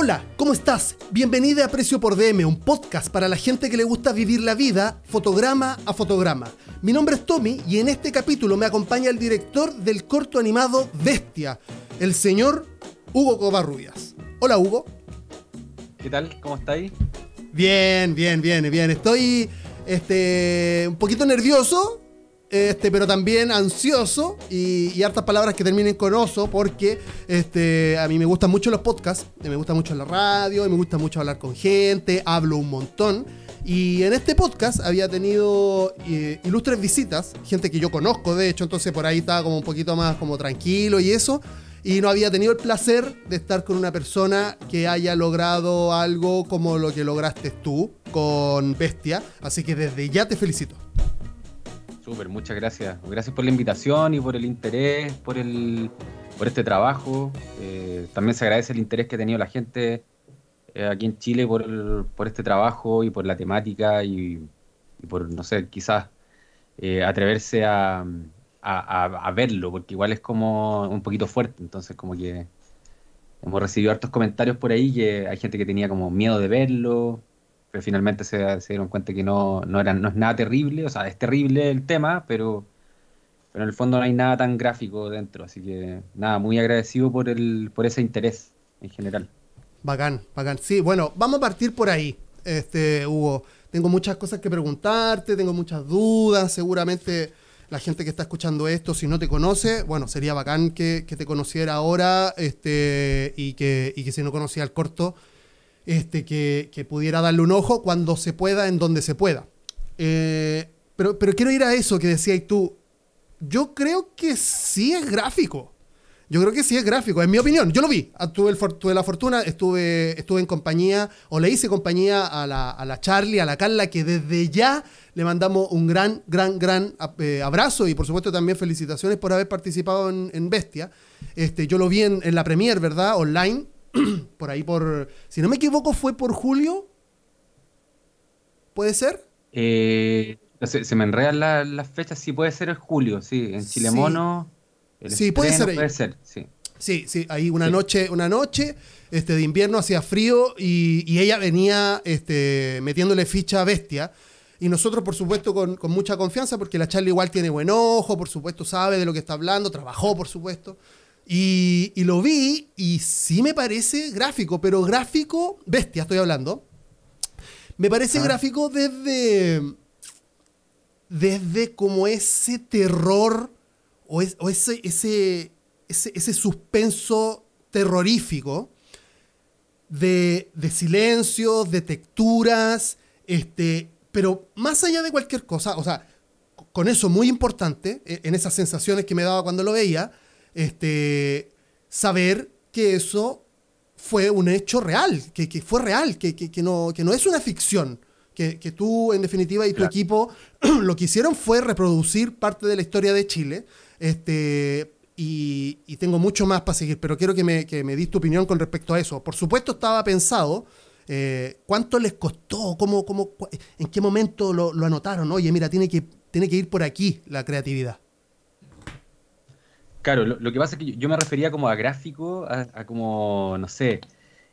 Hola, ¿cómo estás? Bienvenida a Precio por DM, un podcast para la gente que le gusta vivir la vida fotograma a fotograma. Mi nombre es Tommy y en este capítulo me acompaña el director del corto animado Bestia, el señor Hugo Covarrubias. Hola Hugo. ¿Qué tal? ¿Cómo estáis? Bien, bien, bien, bien. Estoy este, un poquito nervioso, este, pero también ansioso y, hartas palabras que terminen con oso, porque este, a mí me gustan mucho los podcasts, me gusta mucho la radio, y me gusta mucho hablar con gente, hablo un montón. Y en este podcast había tenido eh, ilustres visitas, gente que yo conozco, de hecho, entonces por ahí estaba como un poquito más como tranquilo y eso. Y no había tenido el placer de estar con una persona que haya logrado algo como lo que lograste tú con Bestia. Así que desde ya te felicito. Súper, muchas gracias. Gracias por la invitación y por el interés, por, el, por este trabajo. Eh, también se agradece el interés que ha tenido la gente eh, aquí en Chile por, el, por este trabajo y por la temática y, por, no sé, quizás eh, atreverse a, a, verlo, porque igual es como un poquito fuerte. Entonces, como que hemos recibido hartos comentarios por ahí que hay gente que tenía como miedo de verlo, pero finalmente se, dieron cuenta que no, no es nada terrible, o sea, es terrible el tema, pero, pero en el fondo no hay nada tan gráfico dentro, así que nada, muy agradecido por, el, por ese interés en general. Bacán, bacán. Sí, bueno, vamos a partir por ahí, este, Hugo. Tengo muchas cosas que preguntarte, tengo muchas dudas, seguramente la gente que está escuchando esto, si no te conoce, bueno, sería bacán que, que te conociera ahora este, y, que, y que si no conocía el corto, este, que, pudiera darle un ojo cuando se pueda, en donde se pueda. Eh, pero, pero quiero ir a eso que decías tú. Yo creo que sí es gráfico. Yo creo que sí es gráfico, en mi opinión. Yo lo vi. Ah, tuve, el, tuve la fortuna, estuve, estuve en compañía, o le hice compañía a la, a la Charlie, a la Carla, que desde ya le mandamos un gran, gran, gran eh, abrazo y por supuesto también felicitaciones por haber participado en, en Bestia. Este, yo lo vi en, en la premier, ¿verdad? Online por ahí por, si no me equivoco, fue por julio. ¿Puede ser? Eh, se, se, me enredan las la fechas, sí puede ser el julio, sí, en Chile Mono. Sí, sí puede ser. Puede ser, sí. Sí, sí, ahí una sí. noche, una noche este, de invierno hacía frío y, y, ella venía este, metiéndole ficha a bestia. Y nosotros, por supuesto, con, con, mucha confianza, porque la Charlie igual tiene buen ojo, por supuesto, sabe de lo que está hablando, trabajó, por supuesto. Y, y, lo vi y sí me parece gráfico, pero gráfico, bestia estoy hablando. Me parece ah. gráfico desde, desde como ese terror o, es, o ese, ese, ese, ese, suspenso terrorífico de, de silencios, de texturas, este, pero más allá de cualquier cosa, o sea, con eso muy importante, e, en esas sensaciones que me daba cuando lo veía, este, saber que eso fue un hecho real, que, que fue real, que, que, no, que no es una ficción. Que, que tú, en definitiva, y tu claro. equipo lo que hicieron fue reproducir parte de la historia de Chile. Este, y, y tengo mucho más para seguir, pero quiero que me, que me dis tu opinión con respecto a eso. Por supuesto, estaba pensado. Eh, ¿Cuánto les costó? ¿Cómo, cómo, ¿En qué momento lo, lo anotaron? Oye, mira, tiene que, tiene que ir por aquí la creatividad. Claro, lo, que pasa es que yo me refería como a gráfico, a, a como, no sé,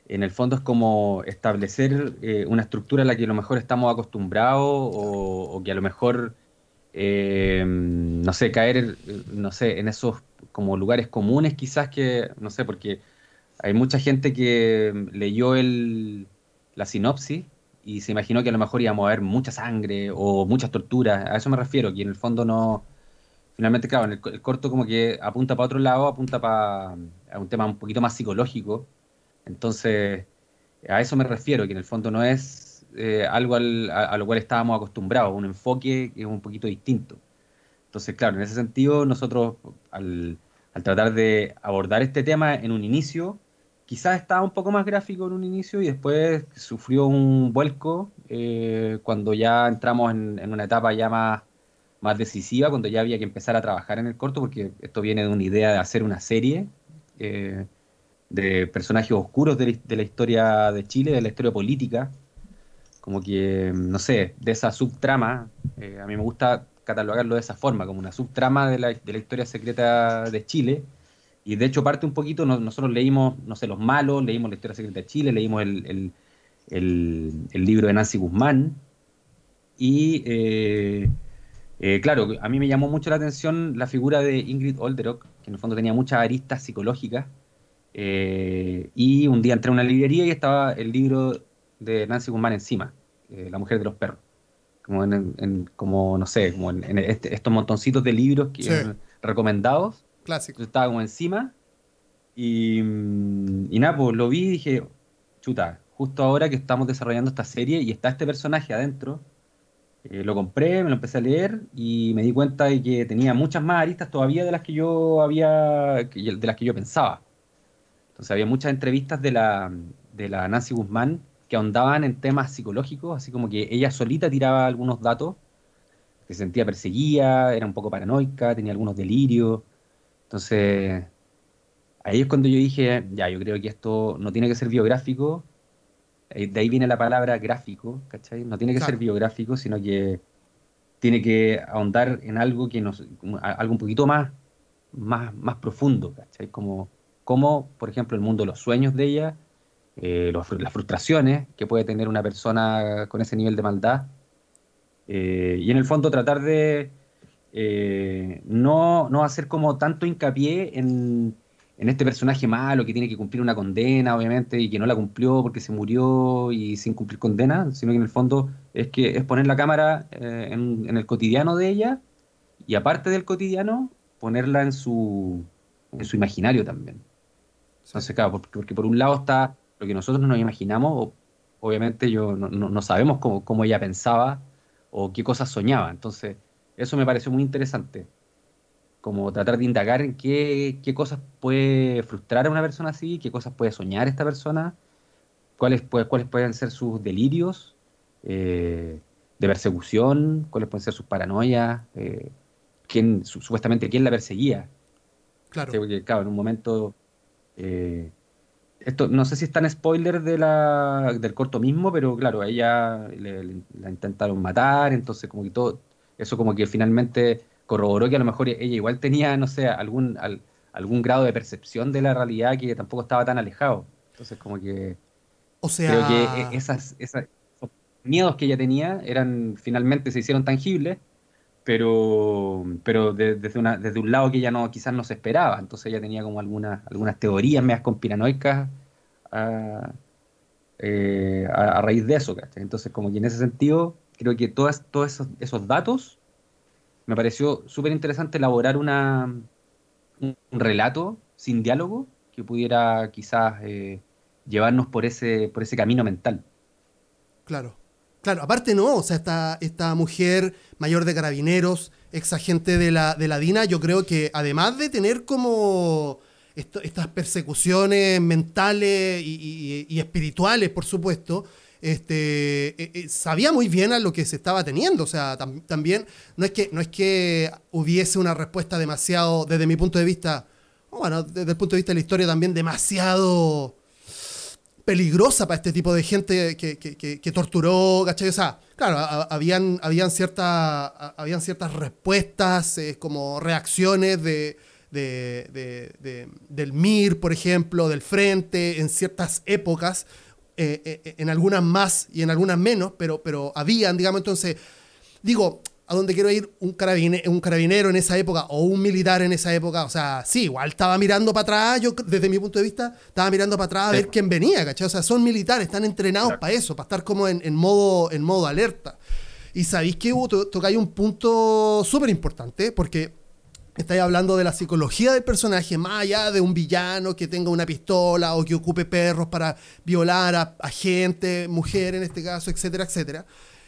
en el fondo es como establecer eh, una estructura a la que a lo mejor estamos acostumbrados o, o que a lo mejor, eh, no sé, caer, no sé, en esos como lugares comunes quizás que, no sé, porque hay mucha gente que leyó el, la sinopsis y se imaginó que a lo mejor íbamos a ver mucha sangre o muchas torturas, a eso me refiero, que en el fondo no finalmente, claro, el, el, corto como que apunta para otro lado, apunta para un tema un poquito más psicológico. Entonces, a eso me refiero, que en el fondo no es eh, algo al, a, lo cual estábamos acostumbrados, un enfoque que es un poquito distinto. Entonces, claro, en ese sentido, nosotros al, al tratar de abordar este tema en un inicio, quizás estaba un poco más gráfico en un inicio y después sufrió un vuelco eh, cuando ya entramos en, en una etapa ya más más decisiva cuando ya había que empezar a trabajar en el corto, porque esto viene de una idea de hacer una serie eh, de personajes oscuros de la, historia de Chile, de la historia política, como que, no sé, de esa subtrama, eh, a mí me gusta catalogarlo de esa forma, como una subtrama de la, historia secreta de Chile, y de hecho parte un poquito, nosotros leímos, no sé, Los Malos, leímos La Historia Secreta de Chile, leímos el, libro de Nancy Guzmán, y eh, eh, claro, a mí me llamó mucho la atención la figura de Ingrid Olderock, que en el fondo tenía muchas aristas psicológicas, eh, y un día entré a una librería y estaba el libro de Nancy Guzmán encima, La mujer de los perros como en, como no sé, como en, este, estos montoncitos de libros que, recomendados. Clásico. estaba como encima. Y, y nada, pues lo vi y dije, chuta, justo ahora que estamos desarrollando esta serie y está este personaje adentro, eh, lo compré, me lo empecé a leer y me di cuenta de que tenía muchas más aristas todavía de las que yo había, de las que yo pensaba. Entonces había muchas entrevistas de la, de la Nancy Guzmán que ahondaban en temas psicológicos, así como que ella solita tiraba algunos datos, se sentía perseguida, era un poco paranoica, tenía algunos delirios. Entonces, ahí es cuando yo dije, ya, yo creo que esto no tiene que ser biográfico, de ahí viene la palabra gráfico, ¿cachai? No tiene que ser biográfico, sino que tiene que ahondar en algo que nos, algo un poquito más, más, más profundo, ¿cachai? Como, como, por ejemplo, el mundo de los sueños de ella eh, las frustraciones que puede tener una persona con ese nivel de maldad. Eh, y en el fondo tratar de eh, no, no, hacer como tanto hincapié en, en, este personaje malo que tiene que cumplir una condena, obviamente, y que no la cumplió porque se murió y sin cumplir condena, sino que en el fondo es que es poner la cámara en, en, el cotidiano de ella y aparte del cotidiano, ponerla en su, en su imaginario también. Entonces, claro, porque, porque por un lado está lo que nosotros no nos imaginamos, obviamente yo no, sabemos cómo, ella pensaba o qué cosas soñaba. Entonces, eso me pareció muy interesante, como tratar de indagar en qué, cosas puede frustrar a una persona así, qué cosas puede soñar esta persona, cuáles, cuáles pueden ser sus delirios eh, de persecución, cuáles pueden ser sus paranoias, eh, quién, supuestamente quién la perseguía. Claro. Porque, claro, en un momento... Eh, esto no sé si está en spoiler de la, del corto mismo, pero claro, a ella la intentaron matar, entonces como que todo, eso como que finalmente corroboró que a lo mejor ella igual tenía, no sé, algún, algún grado de percepción de la realidad que tampoco estaba tan alejado. Entonces como que... O sea... Creo que e, esas, esas, esos miedos que ella tenía eran finalmente se hicieron tangibles, pero, pero desde, una, desde un lado que ella no, quizás no se esperaba. Entonces ella tenía como algunas, algunas teorías medias conspiranoicas a, eh, a, raíz de eso. Entonces, como que en ese sentido, creo que todas, todos esos, esos datos me pareció súper interesante elaborar una, un, relato sin diálogo que pudiera quizás eh, llevarnos por ese, por ese camino mental. Claro. Claro, aparte no, o sea, esta, esta mujer mayor de carabineros, ex agente de la, de la DINA, yo creo que además de tener como estas persecuciones mentales y, espirituales, por supuesto, este, eh, eh, sabía muy bien a lo que se estaba teniendo. O sea, también no es, que, no es que hubiese una respuesta demasiado, desde mi punto de vista, bueno, desde el punto de vista de la historia también demasiado peligrosa para este tipo de gente que, torturó, ¿cachai? O sea, claro, habían, habían, habían ciertas respuestas, eh, como reacciones de, del MIR, por ejemplo, del Frente, en ciertas épocas, eh, eh, en algunas más y en algunas menos, pero, pero habían, digamos, entonces, digo, a dónde quiero ir un carabinero, un carabinero en esa época o un militar en esa época. O sea, sí, igual estaba mirando para atrás, yo desde mi punto de vista, estaba mirando para atrás a ver quién venía, ¿cachai? O sea, son militares, están entrenados para eso, para estar como en, modo, en modo alerta. Y sabéis que tocáis un punto súper importante, porque estáis hablando de la psicología del personaje, más allá de un villano que tenga una pistola o que ocupe perros para violar a, gente, mujer en este caso, etcétera, etcétera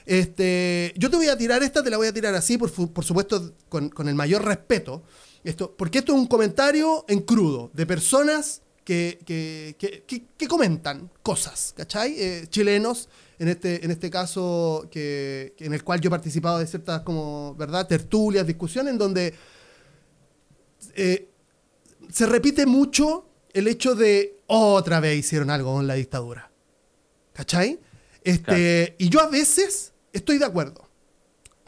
este, yo te voy a tirar esta, te la voy a tirar así, por, supuesto, con, el mayor respeto. Esto, porque esto es un comentario en crudo de personas que, que, comentan cosas, ¿cachai? Eh, chilenos, en este, en este caso, que, en el cual yo he participado de ciertas, como, ¿verdad? Tertulias, discusiones, en donde eh, se repite mucho el hecho de otra vez hicieron algo con la dictadura. ¿Cachai? Este, Y yo a veces estoy de acuerdo.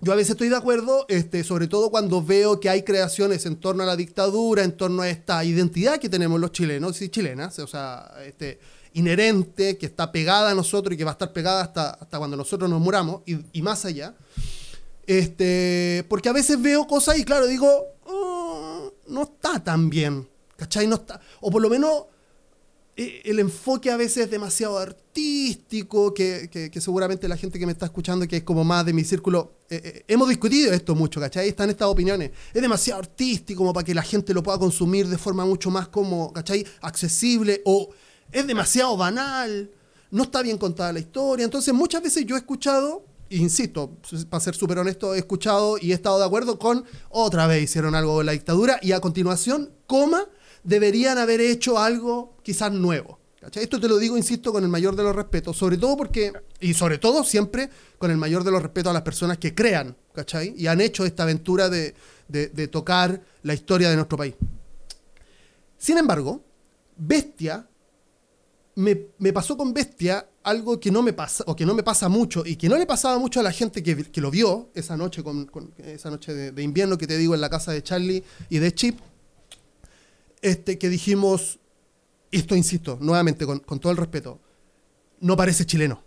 yo a veces estoy de acuerdo, este, sobre todo cuando veo que hay creaciones en torno a la dictadura, en torno a esta identidad que tenemos los chilenos y chilenas, o sea, este, inherente, que está pegada a nosotros y que va a estar pegada hasta, hasta cuando nosotros nos muramos y, más allá. Este, porque a veces veo cosas y claro, digo, oh, no está tan bien, ¿cachai? No está, o por lo menos eh, el enfoque a veces es demasiado artístico, que, seguramente la gente que me está escuchando, que es como más de mi círculo, eh, eh, hemos discutido esto mucho, ¿cachai? Están estas opiniones. Es demasiado artístico como para que la gente lo pueda consumir de forma mucho más como, ¿cachai? Accesible o es demasiado banal, no está bien contada la historia. Entonces muchas veces yo he escuchado, insisto, para ser súper honesto, he escuchado y he estado de acuerdo con, otra vez hicieron algo de la dictadura y a continuación, coma, deberían haber hecho algo quizás nuevo. Esto te lo digo, insisto, con el mayor de los respetos, sobre todo porque, y sobre todo siempre con el mayor de los respetos a las personas que crean, ¿cachai? Y han hecho esta aventura de, tocar la historia de nuestro país. Sin embargo, Bestia, me, pasó con Bestia algo que no me pasa, o que no me pasa mucho, y que no le pasaba mucho a la gente que, lo vio esa noche, con, esa noche de, de, invierno que te digo en la casa de Charlie y de Chip, este, que dijimos, esto insisto, nuevamente, con, todo el respeto, no parece chileno.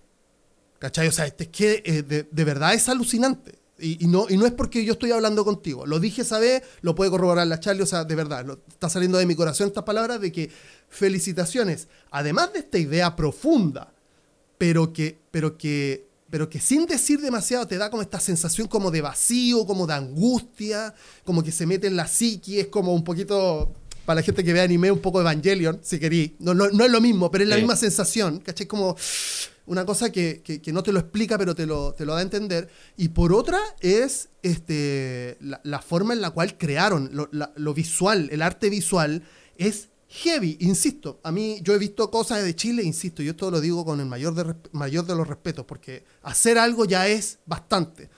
¿Cachai? O sea, este es que eh, de, verdad es alucinante. Y, no, y no es porque yo estoy hablando contigo. Lo dije esa vez, lo puede corroborar la Charlie, o sea, de verdad, está saliendo de mi corazón estas palabras de que felicitaciones, además de esta idea profunda, pero que, pero que, pero que sin decir demasiado te da como esta sensación como de vacío, como de angustia, como que se mete en la psique, es como un poquito para la gente que ve anime, un poco Evangelion, si querí. No, no, es lo mismo, pero es la misma sensación, ¿cachai? Como una cosa que, no te lo explica, pero te lo, te lo da a entender. Y por otra es este, la, forma en la cual crearon lo, visual, el arte visual, es heavy, insisto. A mí, yo he visto cosas de Chile, insisto, yo esto lo digo con el mayor de, mayor de los respetos, porque hacer algo ya es bastante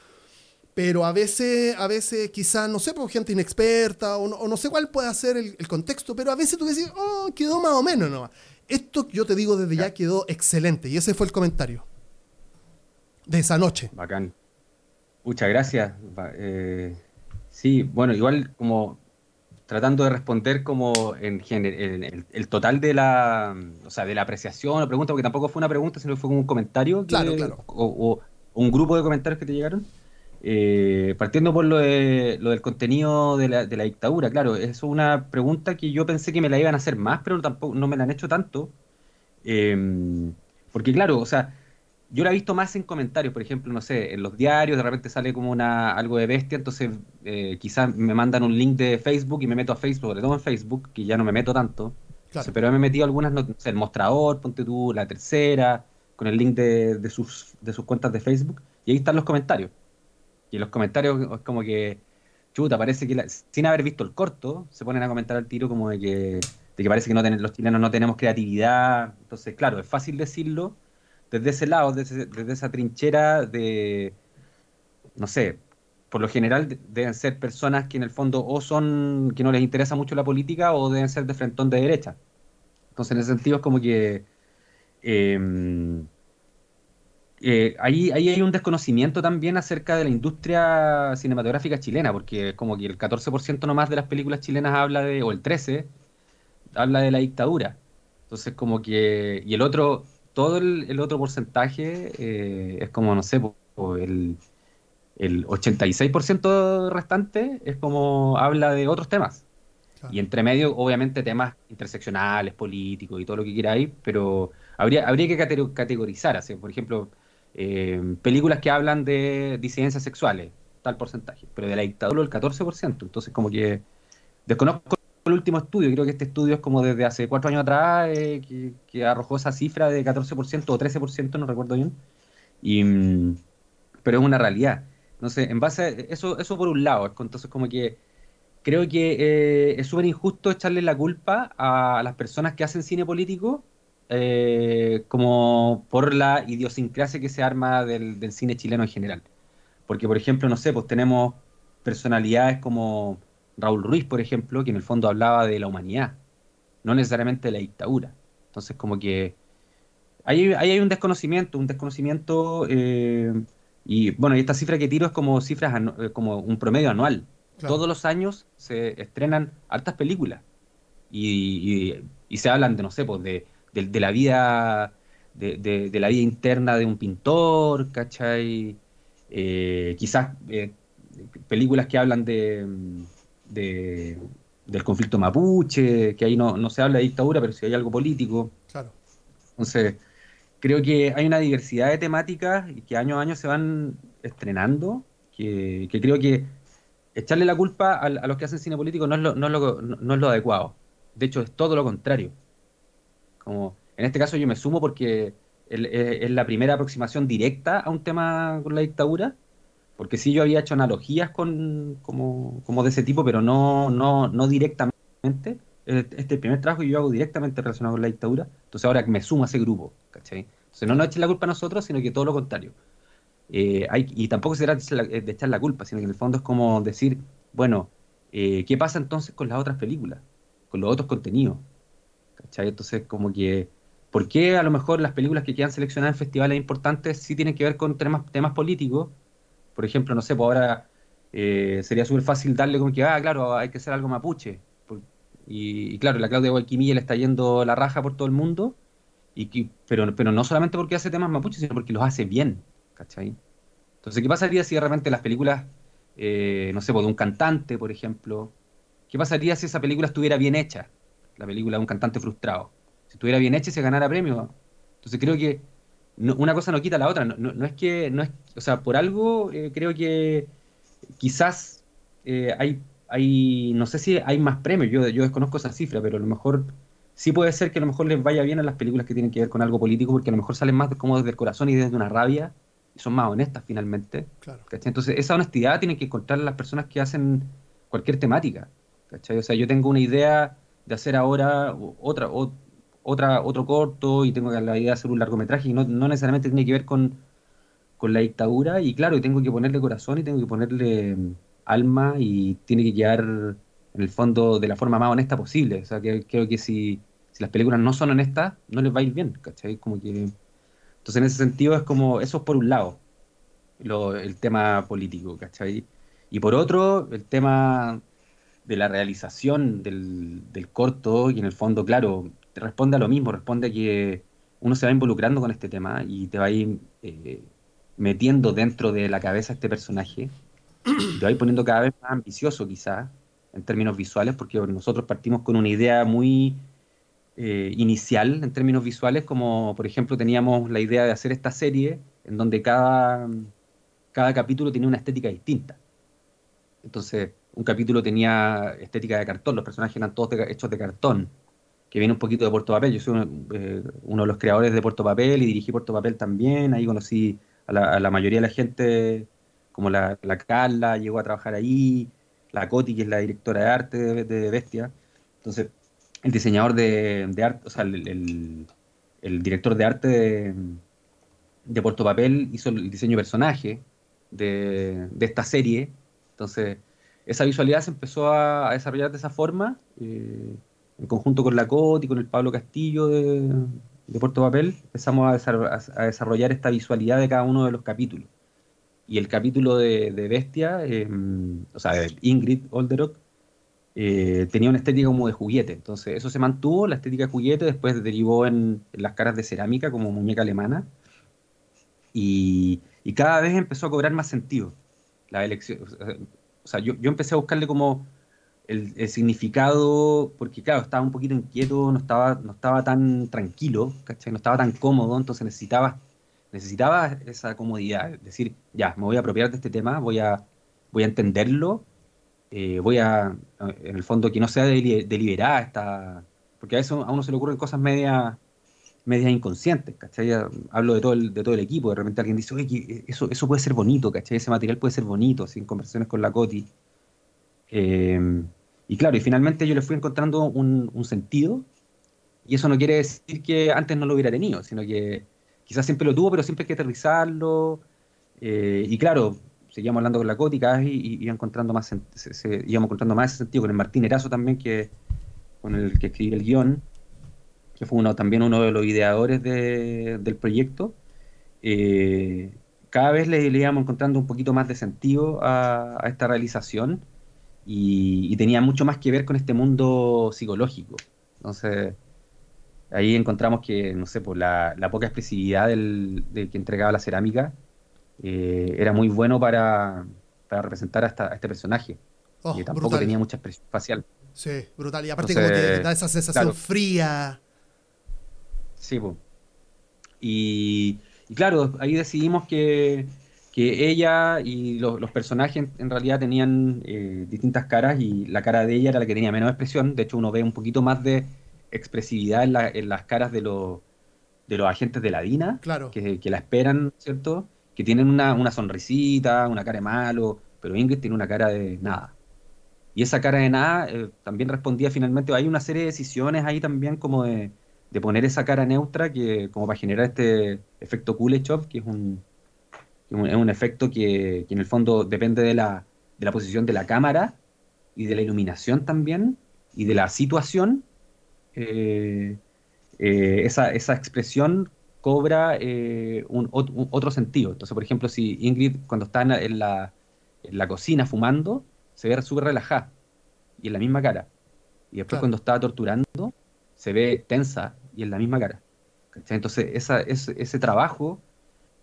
pero a veces, a veces quizás, no sé, por gente inexperta o no, sé cuál puede ser el, contexto, pero a veces tú decís, oh, quedó más o menos no Esto yo te digo desde ya quedó excelente y ese fue el comentario de esa noche. Bacán. Muchas gracias. Eh, sí, bueno, igual como tratando de responder como en, en, el, total de la, o sea, de la apreciación o pregunta, porque tampoco fue una pregunta, sino fue como un comentario. claro, claro. o un grupo de comentarios que te llegaron. Eh, partiendo por lo, de, lo del contenido de la, de la, dictadura, claro, es una pregunta que yo pensé que me la iban a hacer más, pero tampoco no me la han hecho tanto. Em, porque claro, o sea, yo la he visto más en comentarios, por ejemplo, no sé, en los diarios de repente sale como una algo de bestia, entonces eh, quizás me mandan un link de Facebook y me meto a Facebook, sobre todo en Facebook, que ya no me meto tanto. pero me he metido algunas, no sé, el mostrador, ponte tú, la tercera, con el link de, de, sus, de sus cuentas de Facebook, y ahí están los comentarios. Y en los comentarios es como que, chuta, parece que sin haber visto el corto, se ponen a comentar al tiro como de que, de que parece que no los chilenos no tenemos creatividad. Entonces, claro, es fácil decirlo desde ese lado, desde, esa trinchera de, no sé, por lo general deben ser personas que en el fondo o son que no les interesa mucho la política o deben ser de frentón de derecha. Entonces, en ese sentido es como que... Eh, eh, ahí, ahí hay un desconocimiento también acerca de la industria cinematográfica chilena, porque como que el 14% nomás de las películas chilenas habla de, o el 13%, habla de la dictadura. Entonces como que, y el otro, todo el, otro porcentaje eh, es como, no sé, el, el 86% restante es como habla de otros temas. Y entre medio, obviamente, temas interseccionales, políticos y todo lo que quiera ahí, pero habría, habría que categorizar, así, por ejemplo, eh, películas que hablan de disidencias sexuales, tal porcentaje, pero de la dictadura el 14%. Entonces, como que desconozco el último estudio, creo que este estudio es como desde hace cuatro años atrás eh, que, arrojó esa cifra de 14% o 13%, no recuerdo bien. Y, mm, pero es una realidad. Entonces, en base a eso, eso por un lado, entonces como que creo que eh, es súper injusto echarle la culpa a las personas que hacen cine político eh, como por la idiosincrasia que se arma del, cine chileno en general. Porque, por ejemplo, no sé, pues tenemos personalidades como Raúl Ruiz, por ejemplo, que en el fondo hablaba de la humanidad, no necesariamente de la dictadura. Entonces, como que ahí, hay un desconocimiento, un desconocimiento eh, Y bueno, y esta cifra que tiro es como cifras eh, como un promedio anual. Todos los años se estrenan hartas películas. Y, se hablan de, no sé, pues de, de, la vida de, la vida interna de un pintor, ¿cachai? Eh, quizás eh, películas que hablan de, del conflicto mapuche, que ahí no, no se habla de dictadura, pero sí hay algo político. Claro. Entonces, creo que hay una diversidad de temáticas que año a año se van estrenando, que, creo que echarle la culpa a, los que hacen cine político no es, lo, no, es lo, no es lo adecuado. De hecho, es todo lo contrario. Como, en este caso yo me sumo porque es, la primera aproximación directa a un tema con la dictadura, porque sí yo había hecho analogías con, como, de ese tipo, pero no, no, no directamente este es el primer trabajo que yo hago directamente relacionado con la dictadura, entonces ahora me sumo a ese grupo, ¿cachai? Entonces no nos echen la culpa a nosotros, sino que todo lo contrario. Eh, y tampoco se trata de echar la culpa, sino que en el fondo es como decir, bueno, eh, ¿qué pasa entonces con las otras películas? Con los otros contenidos. ¿Cachai? Entonces como que, ¿por qué a lo mejor las películas que quedan seleccionadas en festivales importantes sí tienen que ver con temas, políticos? Por ejemplo, no sé, pues ahora eh, sería súper fácil darle como que, ah, claro, hay que hacer algo mapuche y, claro, la Claudia Guayquimilla le está yendo la raja por todo el mundo, y pero, pero no solamente porque hace temas mapuches, sino porque los hace bien, ¿cachai? Entonces, ¿qué pasaría si de repente las películas, eh, no sé, pues, de un cantante, por ejemplo, ¿qué pasaría si esa película estuviera bien hecha? La película de un cantante frustrado. Si estuviera bien hecha se ganara premio. Entonces, creo que una cosa no quita la otra. No, es que, no es, o sea, por algo eh, creo que quizás eh, hay hay, no sé si hay más premios, yo, yo desconozco esa cifra, pero a lo mejor sí puede ser que a lo mejor les vaya bien a las películas que tienen que ver con algo político, porque a lo mejor salen más como desde el corazón y desde una rabia, y son más honestas finalmente. Entonces, esa honestidad tienen que encontrar las personas que hacen cualquier temática. O sea, yo tengo una idea de hacer ahora otra, otra, otro corto y tengo la idea de hacer un largometraje y no, no necesariamente tiene que ver con, con la dictadura, y claro, tengo que ponerle corazón y tengo que ponerle alma y tiene que quedar en el fondo de la forma más honesta posible. O sea, que creo que si, si las películas no son honestas, no les va a ir bien, ¿cachai? Como que... Entonces, en ese sentido, es como, eso es por un lado, el tema político, ¿cachai? Y por otro, el tema de la realización del, del corto, y en el fondo, claro, te responde a lo mismo, responde a que uno se va involucrando con este tema y te va a ir eh, metiendo dentro de la cabeza este personaje te vais poniendo cada vez más ambicioso quizás en términos visuales, porque nosotros partimos con una idea muy eh, inicial en términos visuales, como por ejemplo teníamos la idea de hacer esta serie en donde cada, cada capítulo tenía una estética distinta. Entonces, un capítulo tenía estética de cartón, los personajes eran todos hechos de cartón, que viene un poquito de Puerto Papel. Yo soy eh, uno, de los creadores de Puerto Papel y dirigí Puerto Papel también, ahí conocí a la, la mayoría de la gente como la, la, Carla llegó a trabajar ahí, la Coti, que es la directora de arte de, Bestia. Entonces, el diseñador de, arte, o sea, el, director de arte de, Puerto Papel hizo el diseño de personaje de, esta serie. Entonces, esa visualidad se empezó a, desarrollar de esa forma, eh, en conjunto con la Coti, con el Pablo Castillo de, Puerto Papel, empezamos a desarrollar esta visualidad de cada uno de los capítulos. Y el capítulo de, Bestia, em, o sea, de Ingrid Olderock, eh, tenía una estética como de juguete. Entonces, eso se mantuvo, la estética de juguete, después derivó en, las caras de cerámica como muñeca alemana. Y, cada vez empezó a cobrar más sentido la elección. O sea, yo, empecé a buscarle como el, significado, porque claro, estaba un poquito inquieto, no estaba, no estaba tan tranquilo, no estaba tan cómodo, entonces necesitaba necesitaba esa comodidad, decir, ya, me voy a apropiar de este tema, voy a, voy a entenderlo, eh, voy a, en el fondo, que no sea deliberada esta, porque a veces a uno se le ocurren cosas medias media inconscientes, ¿cachai? Hablo de todo, el, de todo el equipo, de repente alguien dice, oye, eso, eso puede ser bonito, ¿cachai? Ese material puede ser bonito, sin conversaciones con la Coti. Eh, y claro, y finalmente yo le fui encontrando un, un, sentido, y eso no quiere decir que antes no lo hubiera tenido, sino que quizás siempre lo tuvo, pero siempre hay que aterrizarlo. Eh, y claro, seguíamos hablando con la Cótica y, iba encontrando más, se, íbamos encontrando más ese sentido con el Martín Erazo también, que, con el que escribí el guion, que fue uno, también uno de los ideadores del proyecto. Eh, cada vez le, íbamos encontrando un poquito más de sentido a, esta realización y, tenía mucho más que ver con este mundo psicológico. Entonces, ahí encontramos que, no sé, pues la, poca expresividad del, que entregaba la cerámica eh, era muy bueno para, representar a, este personaje. Oh, que tampoco tenía mucha expresión facial. Sí, brutal. Y aparte como que da esa sensación fría. Sí, pues. Y, claro, ahí decidimos que, ella y los, personajes en realidad tenían eh, distintas caras y la cara de ella era la que tenía menos expresión. De hecho, uno ve un poquito más de expresividad en, las caras de, los, de los agentes de la DINA, claro. que, la esperan, ¿cierto? Que tienen una, una sonrisita, una cara de malo, pero Ingrid tiene una cara de nada. Y esa cara de nada eh, también respondía finalmente, hay una serie de decisiones ahí también como de, poner esa cara neutra que como para generar este efecto Kuleshov, que es un, es un efecto que, en el fondo depende de la, de la posición de la cámara y de la iluminación también y de la situación. Eh, eh, esa, esa, expresión cobra un, otro sentido. Entonces, por ejemplo, si Ingrid cuando está en la en la cocina fumando, se ve súper relajada y en la misma cara. Y después cuando estaba torturando, se ve tensa y en la misma cara. Entonces esa, ese, trabajo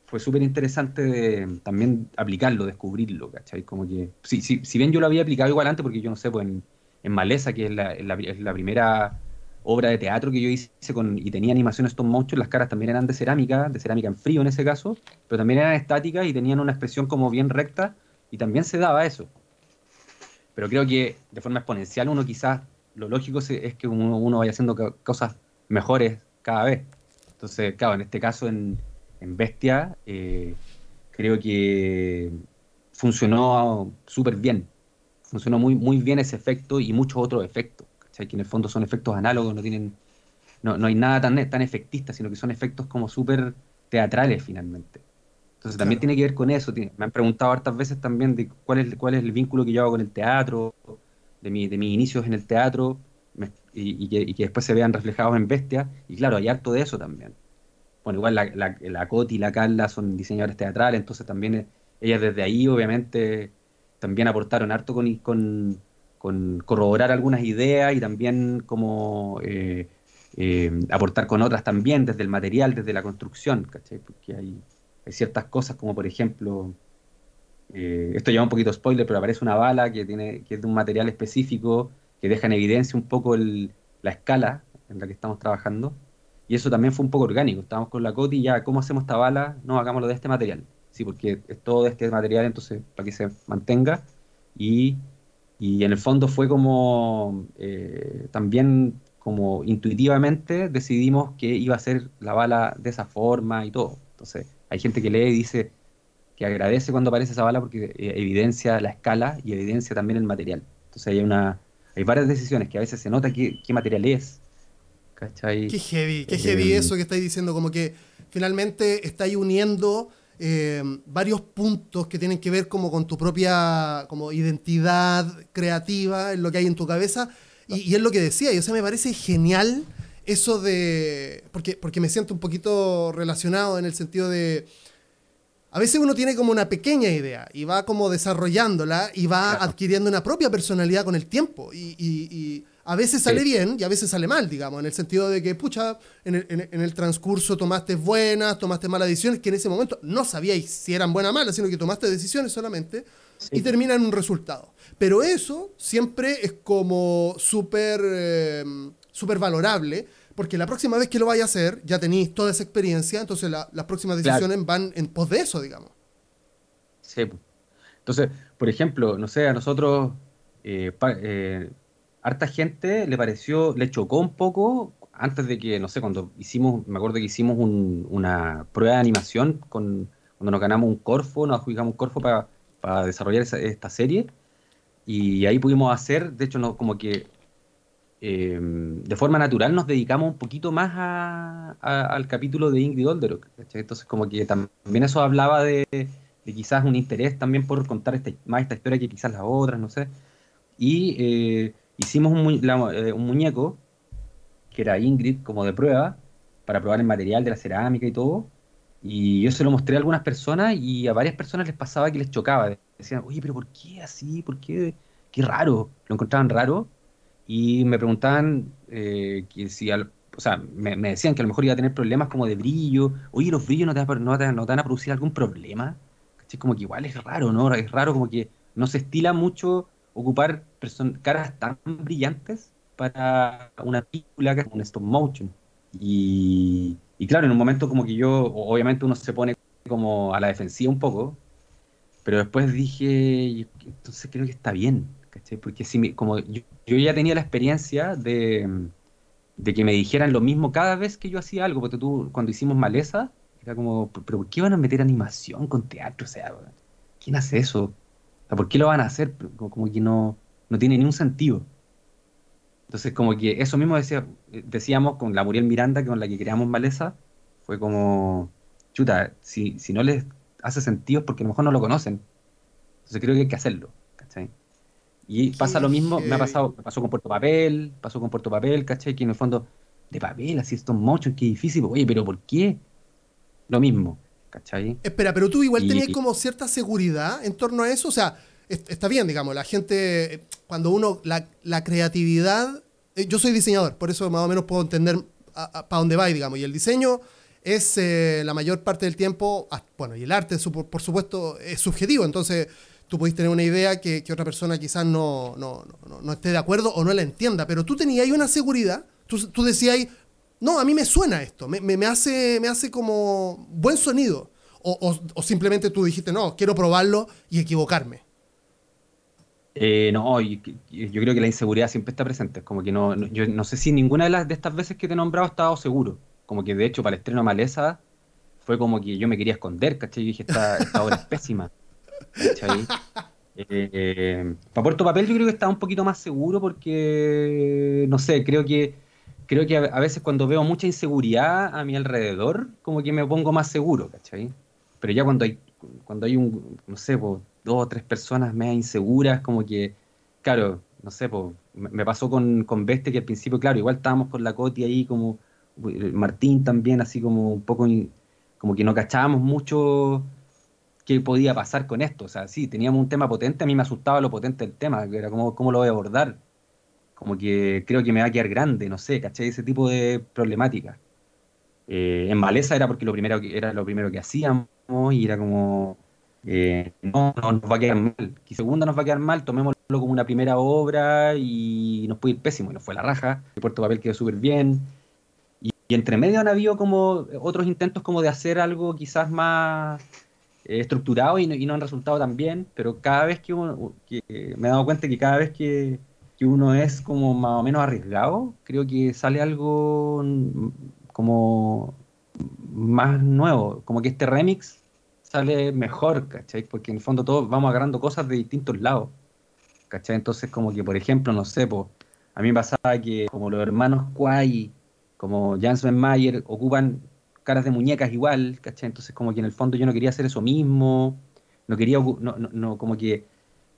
fue súper interesante de, también aplicarlo, descubrirlo, ¿cachai? Como que, si, si, bien yo lo había aplicado igual antes, porque yo no sé, pues en, Maleza, que es la, la, primera obra de teatro que yo hice con, y tenía animaciones stop motion, las caras también eran de cerámica, de cerámica en frío en ese caso, pero también eran estáticas y tenían una expresión como bien recta, y también se daba eso. Pero creo que de forma exponencial uno quizás, lo lógico es que uno, vaya haciendo cosas mejores cada vez. Entonces, claro, en este caso en, Bestia, eh, creo que funcionó súper bien. Funcionó muy, muy bien ese efecto y muchos otros efectos, Que en el fondo son efectos análogos, no tienen, no, no hay nada tan, tan efectista, sino que son efectos como súper teatrales finalmente. Entonces también tiene que ver con eso. me han preguntado hartas veces también de cuál es, cuál es el vínculo que yo hago con el teatro, de, mi, de mis inicios en el teatro, y, que, después se vean reflejados en Bestia. Y claro, hay harto de eso también. Bueno, igual la, la, la Coti y la Carla son diseñadores teatrales, entonces también eh, ellas desde ahí obviamente también aportaron harto con, con, con corroborar algunas ideas y también como eh, eh, aportar con otras también desde el material, desde la construcción, ¿cachai? Porque hay hay ciertas cosas como por ejemplo, eh, esto lleva un poquito spoiler, pero aparece una bala que, tiene, que es de un material específico que deja en evidencia un poco la escala en la que estamos trabajando. Y eso también fue un poco orgánico. Estábamos con la COTI ya, ¿cómo hacemos esta bala? No, hagámoslo de este material. Sí, porque es todo de este material, entonces, para que se mantenga. Y, y en el fondo fue como eh, también como intuitivamente decidimos que iba a ser la bala de esa forma y todo. Entonces, hay gente que lee y dice que agradece cuando aparece esa bala porque eh, evidencia la escala y evidencia también el material. Entonces hay una hay varias decisiones que a veces se nota qué, material es. ¿Cachai? Qué heavy, qué heavy eh, eso que estáis diciendo, como que finalmente estáis uniendo eh, varios puntos que tienen que ver como con tu propia como identidad creativa, en lo que hay en tu cabeza. Y, es lo que decía, y o sea, me parece genial eso de. Porque, porque me siento un poquito relacionado en el sentido de. A veces uno tiene como una pequeña idea y va como desarrollándola y va adquiriendo una propia personalidad con el tiempo. Y, a veces sale bien y a veces sale mal, digamos, en el sentido de que, pucha, en el, transcurso tomaste buenas, tomaste malas decisiones, que en ese momento no sabíais si eran buenas o malas, sino que tomaste decisiones solamente y termina en un resultado. Pero eso siempre es como súper eh, súper valorable, porque la próxima vez que lo vaya a hacer, ya tenéis toda esa experiencia, entonces las próximas decisiones van en pos de eso, digamos. Sí. Entonces, por ejemplo, no sé, a nosotros, eh, eh, harta gente le pareció, le chocó un poco antes de que, no sé, cuando hicimos, me acuerdo que hicimos una prueba de animación con, cuando nos ganamos un Corfo, nos adjudicamos un Corfo para, desarrollar esta serie. Y ahí pudimos hacer, de hecho, no, como que Em, de forma natural nos dedicamos un poquito más al capítulo de Ingrid Olderock. Entonces, como que también eso hablaba de, quizás un interés también por contar este, más esta historia que quizás las otras, no sé. Y eh, hicimos eh, un, muñeco que era Ingrid como de prueba, para probar el material de la cerámica y todo. Y yo se lo mostré a algunas personas y a varias personas les pasaba que les chocaba. Decían, oye, pero ¿por qué así? ¿Por qué? Qué raro. Lo encontraban raro y me preguntaban eh, que si, o sea, me, decían que a lo mejor iba a tener problemas como de brillo. Oye, los brillos no te, no te, no te van a producir algún problema. ¿Cachai? Como que igual es raro, ¿no? Es raro como que no se estila mucho ocupar caras tan brillantes para una película que es un stop motion. Y, y claro, en un momento como que yo, obviamente uno se pone como a la defensiva un poco, pero después dije, entonces creo que está bien, ¿cachai? Porque si como yo, ya tenía la experiencia de, de, que me dijeran lo mismo cada vez que yo hacía algo, porque tú cuando hicimos Maleza, era como, pero ¿por qué van a meter animación con teatro? O sea, ¿quién hace eso? ¿por qué lo van a hacer? Como, que no, no tiene ningún sentido. Entonces, como que eso mismo decía, decíamos con la Muriel Miranda, con la que creamos Maleza, fue como, chuta, si, si no les hace sentido es porque a lo mejor no lo conocen. Entonces creo que hay que hacerlo, ¿cachai? Y pasa lo mismo, me ha pasado, me pasó con Puerto Papel, pasó con Puerto Papel, ¿cachai? Que en el fondo, de papel, así estos mochos, qué difícil, oye, pero ¿por qué? Lo mismo, ¿cachai? Espera, pero tú igual tenías como cierta seguridad en torno a eso, o sea, está bien, digamos, la gente, cuando uno, la, creatividad, eh, yo soy diseñador, por eso más o menos puedo entender para dónde va, digamos, y el diseño es eh, la mayor parte del tiempo, bueno, y el arte, por supuesto, es subjetivo, entonces tú podés tener una idea que, otra persona quizás no, no, no, esté de acuerdo o no la entienda, pero tú tenías ahí una seguridad, tú, tú decías, no, a mí me suena esto, me, me, hace, me hace como buen sonido, o, o simplemente tú dijiste, no, quiero probarlo y equivocarme. Eh, no, yo, creo que la inseguridad siempre está presente. Como que no, yo no sé si ninguna de las de estas veces que te he nombrado he estado seguro. Como que de hecho para el estreno Maleza fue como que yo me quería esconder, ¿cachai? Yo dije, esta, esta obra es pésima. Eh, para Puerto Papel yo creo que estaba un poquito más seguro porque, no sé, creo que creo que a, veces cuando veo mucha inseguridad a mi alrededor, como que me pongo más seguro, ¿cachai? Pero ya cuando hay, cuando hay un, no sé, dos o tres personas medio inseguras, como que, claro, no sé, me pasó con, con Beste que al principio, claro, igual estábamos con la Coti ahí, como Martín también, así como un poco, como que no cachábamos mucho qué podía pasar con esto. O sea, sí, teníamos un tema potente, a mí me asustaba lo potente del tema, que era como, cómo lo voy a abordar. Como que creo que me va a quedar grande, no sé, ¿cachai? Ese tipo de problemática. Eh, en Maleza era porque lo primero que, era lo primero que hacíamos y era como eh, no, no nos va a quedar mal. Y segunda nos va a quedar mal, tomémoslo como una primera obra y nos puede ir pésimo. Y nos fue la raja. El Puerto Papel quedó súper bien. Y, entre medio han habido como otros intentos como de hacer algo quizás más eh, estructurado y no, han resultado tan bien. Pero cada vez que, uno, me he dado cuenta que cada vez que, que uno es como más o menos arriesgado, creo que sale algo como más nuevo. Como que este remix sale mejor, ¿cachai? Porque en el fondo todos vamos agarrando cosas de distintos lados, ¿cachai? Entonces como que, por ejemplo, no sé, pues, a mí me pasaba que como los hermanos Kwai, como Jansson Mayer, ocupan caras de muñecas igual, ¿cachai? Entonces como que en el fondo yo no quería hacer eso mismo, no quería, no, no, como que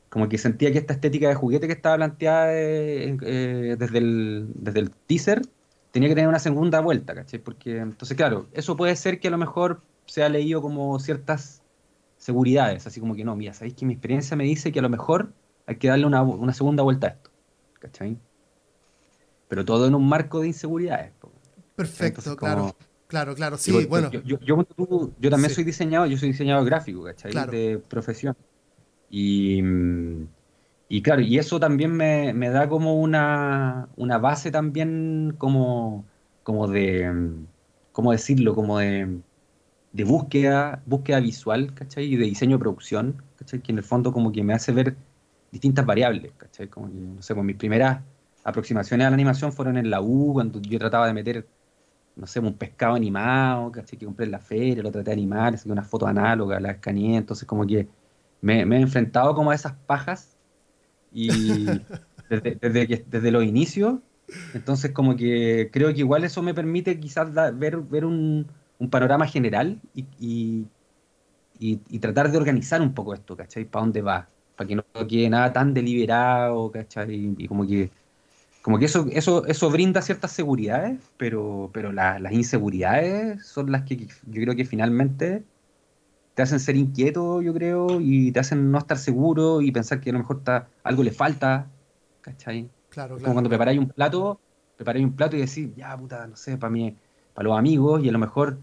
como que sentía que esta estética de juguete que estaba planteada eh, eh, desde, el, desde el teaser tenía que tener una segunda vuelta, ¿cachai? Porque entonces, claro, eso puede ser que a lo mejor se ha leído como ciertas seguridades, así como que no, mira, sabéis que mi experiencia me dice que a lo mejor hay que darle una, segunda vuelta a esto, ¿cachai? Pero todo en un marco de inseguridades. Perfecto, claro. Claro, claro, sí, bueno. Yo, yo, también soy diseñador, yo soy diseñador gráfico, ¿cachai? De profesión. Y, y, claro, y eso también me, da como una, una, base también como, como de, ¿cómo decirlo? Como de, de búsqueda, búsqueda visual, ¿cachai? Y de diseño de producción, ¿cachai? Que en el fondo como que me hace ver distintas variables, ¿cachai? Como que, no sé, pues mis primeras aproximaciones a la animación fueron en la U, cuando yo trataba de meter, no sé, un pescado animado, ¿cachai? Que compré en la feria, lo traté de animar, así una foto análoga, la escaneé, entonces como que me, he enfrentado como a esas pajas y desde, desde, desde los inicios, entonces como que creo que igual eso me permite quizás ver, ver un un panorama general y, y, tratar de organizar un poco esto, ¿cachai? ¿Para dónde va? Para que no quede nada tan deliberado, ¿cachai? Y, como que como que eso, eso, eso brinda ciertas seguridades, pero, pero las inseguridades son las que yo creo que finalmente te hacen ser inquieto, yo creo, y te hacen no estar seguro y pensar que a lo mejor está, algo le falta, ¿cachai? Claro, claro. Como cuando preparáis un plato, preparáis un plato y decís, ya, puta, no sé, para mí, para los amigos, y a lo mejor,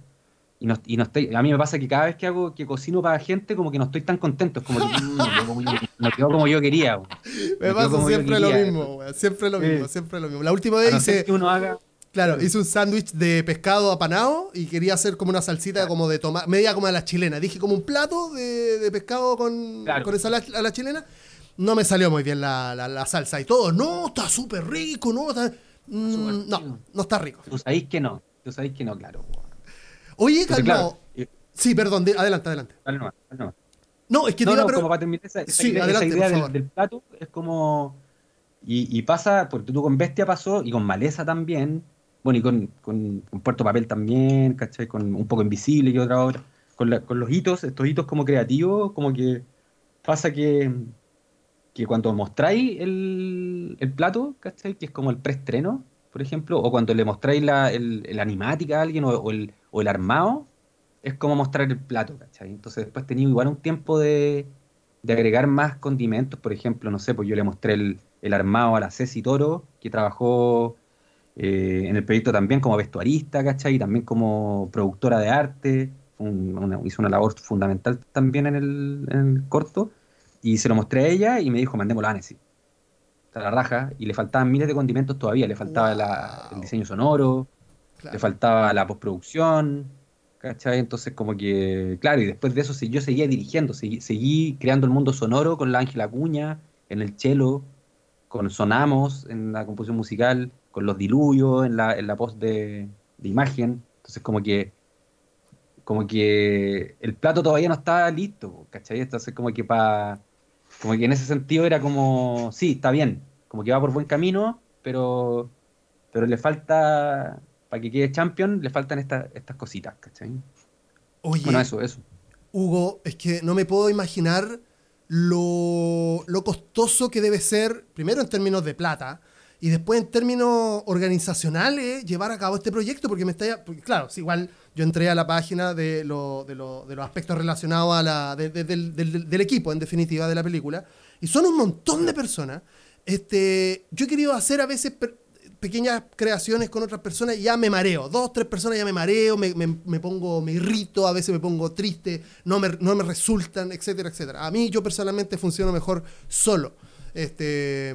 y no, y no estoy, a mí me pasa que cada vez que hago, que cocino para gente, como que no estoy tan contento, es como que mm, no, quedó como yo, no quedó como yo quería. güey. Me No pasa siempre lo mismo. Siempre lo Sí. mismo, siempre lo mismo. La última vez no hice, que uno haga, claro, hice un sándwich de pescado apanado y quería hacer como una salsita como de tomate, media como a la chilena. Dije como un plato de, de pescado con, Claro. con esa la- a la chilena. No me salió muy bien la, la- la salsa y todo. No, está súper rico, no, está- mm, no, no está rico. tú sabéis que no, tú sabéis que no, claro. Oye, calmado. claro, Sí, perdón, di- adelante, adelante. dale nomás, dale nomás. No, es que te No, iba a no, pre- como para terminar esa, esa Sí, idea, adelante, esa idea del, plato es como. Y, y pasa, porque tú con Bestia pasó, y con Maleza también, bueno, y con, con, con Puerto Papel también, ¿cachai? Con un poco Invisible y otra otra. Con, la- con los hitos, estos hitos como creativos, como que pasa que, que cuando mostráis el, el plato, ¿cachai? Que es como el preestreno, por ejemplo, o cuando le mostráis la, el, el animática a alguien o, o el, o el armado, es como mostrar el plato, ¿cachai? Entonces después tenía igual un tiempo de, de agregar más condimentos, por ejemplo, no sé, pues yo le mostré el, el armado a la Ceci Toro, que trabajó eh, en el proyecto también como vestuarista, ¿cachai? Y también como productora de arte, una- hizo una labor fundamental también en el, corto, y se lo mostré a ella y me dijo, mandémoslo a Annecy. Está la raja, y le faltaban miles de condimentos todavía, le faltaba la- el diseño sonoro, Claro. le faltaba la postproducción, ¿cachai? Entonces como que, claro, y después de eso yo seguía dirigiendo, seguí, seguí creando el mundo sonoro con la Ángela Acuña, en el cello, con Sonamos en la composición musical, con los diluvios en la, en la post de, de imagen, entonces como que como que el plato todavía no estaba listo, ¿cachai? Entonces como que para como que en ese sentido era como, sí, está bien, como que va por buen camino, pero pero le falta, para que quede champion, le faltan estas estas cositas, ¿cachai? Oye, Bueno, eso, eso. Hugo, es que no me puedo imaginar lo, lo costoso que debe ser, primero en términos de plata, y después en términos organizacionales, llevar a cabo este proyecto, porque me está... Porque, claro, sí, igual yo entré a la página de, lo- de, lo- de los aspectos relacionados a la, de- de- del, del- del equipo, en definitiva, de la película, y son un montón de personas. Este, yo he querido hacer a veces per- pequeñas creaciones con otras personas ya me mareo. Dos, tres personas ya me mareo, me, me- me pongo, me irrito, a veces me pongo triste, no me, no me resultan, etcétera, etcétera. A mí yo personalmente funciono mejor solo. Este,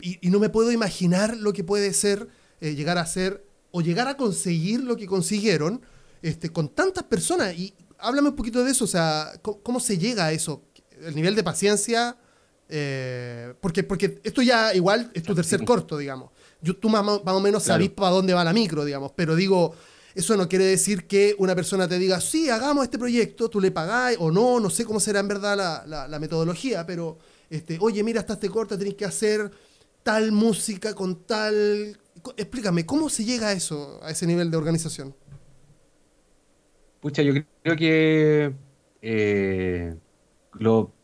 y, y no me puedo imaginar lo que puede ser eh, llegar a ser o llegar a conseguir lo que consiguieron este, con tantas personas. Y háblame un poquito de eso, o sea, ¿cómo, cómo se llega a eso? El nivel de paciencia, eh, porque, porque esto ya igual es tu tercer corto, digamos. Yo, tú más, más o menos Claro. sabís para dónde va la micro, digamos, pero digo, eso no quiere decir que una persona te diga, sí, hagamos este proyecto, tú le pagáis o no, no sé cómo será en verdad la, la- la metodología, pero, este, oye, mira, hasta este corto tenés que hacer tal música con tal... Explícame, ¿cómo se llega a eso, a ese nivel de organización? Pucha, yo creo que eh,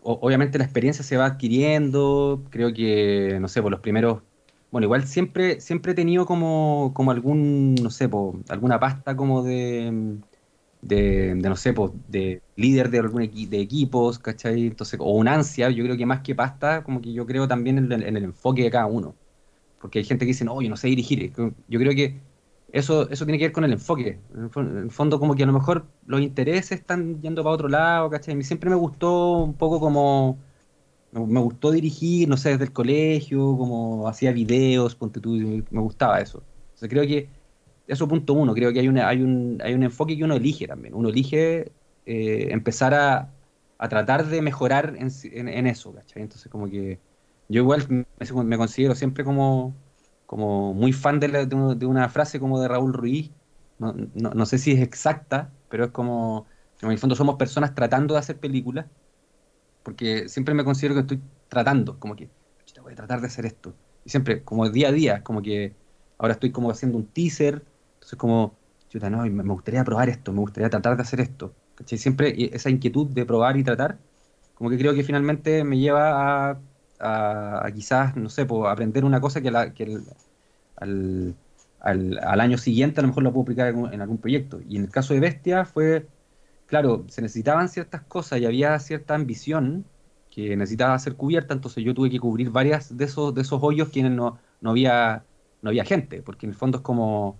obviamente la experiencia se va adquiriendo, creo que, no sé, por los primeros, bueno, igual siempre, siempre he tenido como, como algún, no sé, po, alguna pasta como de, de, no sé, po, de líder de algún equi- de equipos, ¿cachai? Entonces, o un ansia, yo creo que más que pasta, como que yo creo también en, el en el enfoque de cada uno, porque hay gente que dice, no, yo no sé dirigir, yo creo que eso, eso tiene que ver con el enfoque. En el fondo, como que a lo mejor los intereses están yendo para otro lado, ¿cachai? A mí siempre me gustó un poco como. Me gustó dirigir, no sé, desde el colegio, como hacía videos, ponte tú, me gustaba eso. Entonces creo que eso punto uno, creo que hay, una, hay, un, hay un enfoque que uno elige también. Uno elige eh, empezar a, a tratar de mejorar en, en- eso, ¿cachai? Entonces como que yo igual me considero siempre como, como muy fan de, la- de una, frase como de Raúl Ruiz. No, no- no sé si es exacta, pero es como, en el fondo somos personas tratando de hacer películas, porque siempre me considero que estoy tratando, como que, "Chuta, voy a tratar de hacer esto. Y siempre, como día a día, como que ahora estoy como haciendo un teaser, entonces como, chuta, no, me gustaría probar esto, me gustaría tratar de hacer esto. ¿cachai? Siempre esa inquietud de probar y tratar, como que creo que finalmente me lleva a, a, quizás, no sé, aprender una cosa que, la, al, año siguiente a lo mejor lo puedo aplicar en, algún proyecto. Y en el caso de Bestia fue, claro, se necesitaban ciertas cosas y había cierta ambición que necesitaba ser cubierta, entonces yo tuve que cubrir varias de esos, de esos hoyos que no, no, había, no había gente, porque en el fondo es como,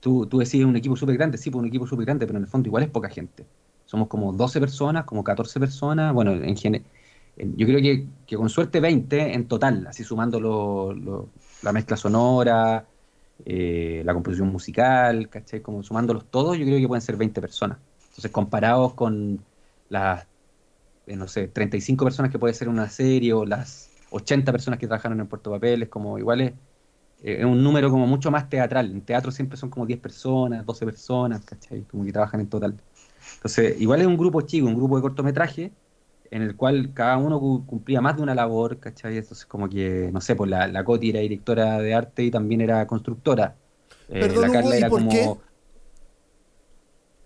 tú, tú decís un equipo súper grande, sí, pues un equipo súper grande, pero en el fondo igual es poca gente. Somos como 12 personas, como 14 personas, bueno, en general yo creo que, que, con suerte 20 en total, así sumando lo, la mezcla sonora, eh, la composición musical, ¿cachai? Como sumándolos todos, yo creo que pueden ser 20 personas. Entonces, comparados con las, eh, no sé, 35 personas que puede ser una serie o las 80 personas que trabajaron en Puerto Papel, es como igual es, eh, es, un número como mucho más teatral. En teatro siempre son como 10 personas, 12 personas, ¿cachai? Como que trabajan en total. Entonces, igual es un grupo chico, un grupo de cortometraje, en el cual cada uno cumplía más de una labor, ¿cachai? Entonces, como que, no sé, pues la, la Coti era directora de arte y también era constructora. Eh, Perdón, la Carla era por como... Qué?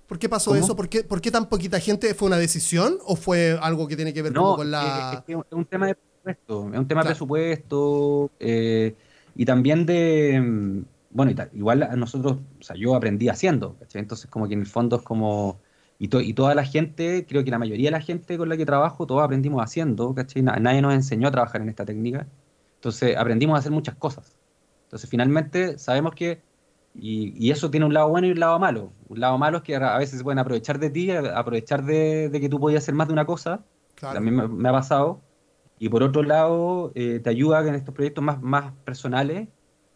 ¿Por qué pasó eso? ¿Por qué, ¿Por qué, tan poquita gente? ¿Fue una decisión o fue algo que tiene que ver con la...? Es, es, un tema de presupuesto, es un tema de presupuesto eh, y también de... Mm, bueno, igual a nosotros, o sea, yo aprendí haciendo, ¿cachai? Entonces como que en el fondo es como y, y, toda la gente, creo que la mayoría de la gente con la que trabajo, todos aprendimos haciendo, ¿cachai? Nadie nos enseñó a trabajar en esta técnica. Entonces aprendimos a hacer muchas cosas. Entonces finalmente sabemos que, y, eso tiene un lado bueno y un lado malo. Un lado malo es que a veces se pueden aprovechar de ti, aprovechar de, que tú podías hacer más de una cosa. También me, ha pasado. Y por otro lado, eh, te ayuda en estos proyectos más, más personales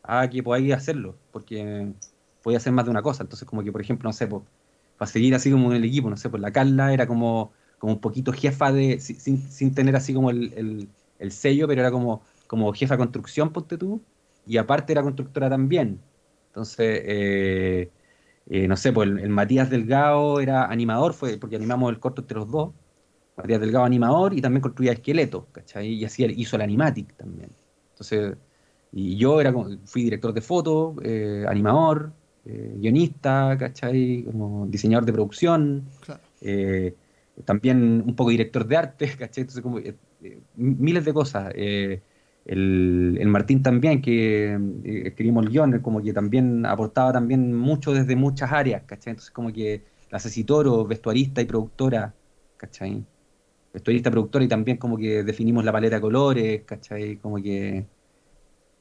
a que podáis hacerlo, porque podías hacer más de una cosa. Entonces, como que, por ejemplo, no sé, pues, para seguir así como en el equipo, no sé, pues la Carla era como, como un poquito jefa de, sin, tener así como el, sello, pero era como, como jefa de construcción, ponte tú, y aparte era constructora también. Entonces, eh, eh, no sé, pues el, Matías Delgado era animador, fue porque animamos el corto entre los dos. Matías Delgado animador y también construía esqueletos, ¿cachai? Y así hizo el animatic también. Entonces, y yo era fui director de foto, eh, animador, eh, guionista, ¿cachai? Como diseñador de producción, eh, también un poco director de arte, ¿cachai? Entonces, como eh, miles de cosas. El, el, Martín también, que escribimos el guion, como que también aportaba también mucho desde muchas áreas, ¿cachai? Entonces, como que la Ceci Toro, vestuarista y productora, ¿cachai? Vestuarista, productora y también como que definimos la paleta de colores, ¿cachai? Como que...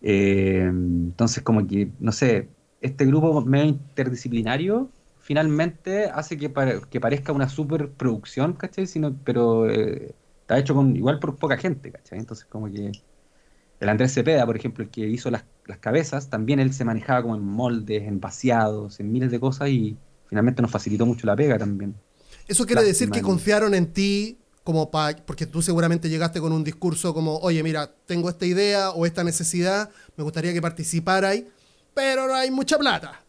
entonces, como que, no sé, este grupo medio interdisciplinario finalmente hace que, que parezca una superproducción, ¿cachai? Sino, pero eh, está hecho con igual por poca gente, ¿cachai? Entonces como que el Andrés Cepeda, por ejemplo, el que hizo las, cabezas, también él se manejaba como en moldes, en vaciados, en miles de cosas y finalmente nos facilitó mucho la pega también. Eso quiere decir que confiaron en ti como para, porque tú seguramente llegaste con un discurso como, oye, mira, tengo esta idea o esta necesidad, me gustaría que participarais pero no hay mucha plata.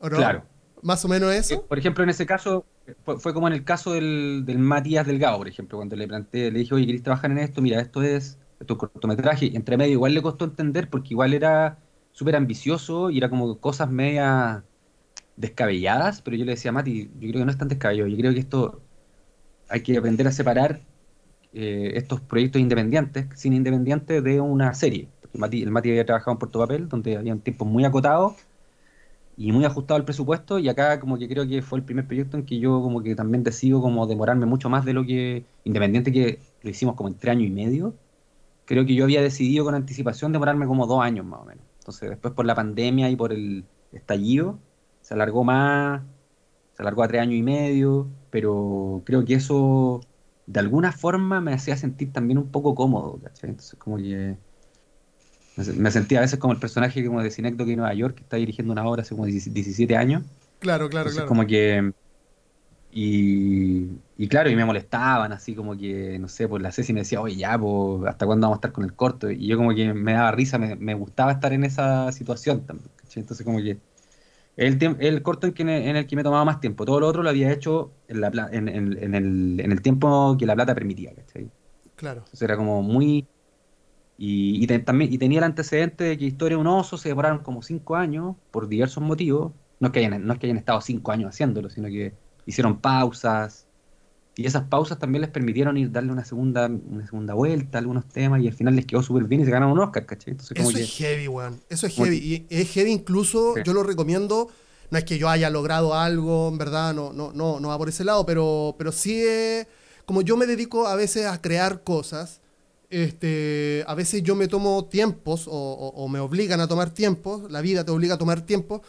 Claro. Más o menos eso. Eh, por ejemplo, en ese caso, fue, como en el caso del, Matías Delgado, por ejemplo, cuando le planteé, le dije, oye, ¿querés trabajar en esto? Mira, esto es, esto cortometraje. Y entre medio igual le costó entender porque igual era súper ambicioso y era como cosas medias descabelladas, pero yo le decía a Mati, yo creo que no es tan descabellado, yo creo que esto hay que aprender a separar eh, estos proyectos independientes, sin independientes, de una serie el Mati había trabajado en Puerto Papel, donde había un tiempo muy acotado y muy ajustado al presupuesto, y acá como que creo que fue el primer proyecto en que yo como que también decido como demorarme mucho más de lo que, independiente que lo hicimos como entre año y medio, creo que yo había decidido con anticipación demorarme como dos años más o menos. Entonces después por la pandemia y por el estallido, se alargó más, se alargó a tres años y medio, pero creo que eso de alguna forma me hacía sentir también un poco cómodo, ¿cachai? Entonces como que me sentía a veces como el personaje como de Cinecdoche en Nueva York, que está dirigiendo una obra hace como 17 años. Claro, claro, claro. como que... Y, y, claro, y me molestaban, así como que, no sé, pues la Ceci me decía, oye, ya, pues, ¿hasta cuándo vamos a estar con el corto? Y yo como que me daba risa, me, gustaba estar en esa situación también, Entonces como que el, el corto en, en, el que me tomaba más tiempo, todo lo otro lo había hecho en, la, en, en, el, en el tiempo que la plata permitía, ¿cachai? Claro. Entonces era como muy y, también, y tenía el antecedente de que Historia de un oso se demoraron como cinco años por diversos motivos. No es que hayan, no es que hayan estado cinco años haciéndolo, sino que hicieron pausas. y esas pausas también les permitieron ir darle una segunda, una segunda vuelta a algunos temas y al final les quedó súper bien y se ganaron un Oscar, ¿cachai? Entonces, Eso es heavy, weón. Eso es heavy. Y es heavy incluso, yo lo recomiendo. No es que yo haya logrado algo, en verdad, no, no, no, no va por ese lado, pero, pero sí es, como yo me dedico a veces a crear cosas, este, a veces yo me tomo tiempos o, o me obligan a tomar tiempos, la vida te obliga a tomar tiempos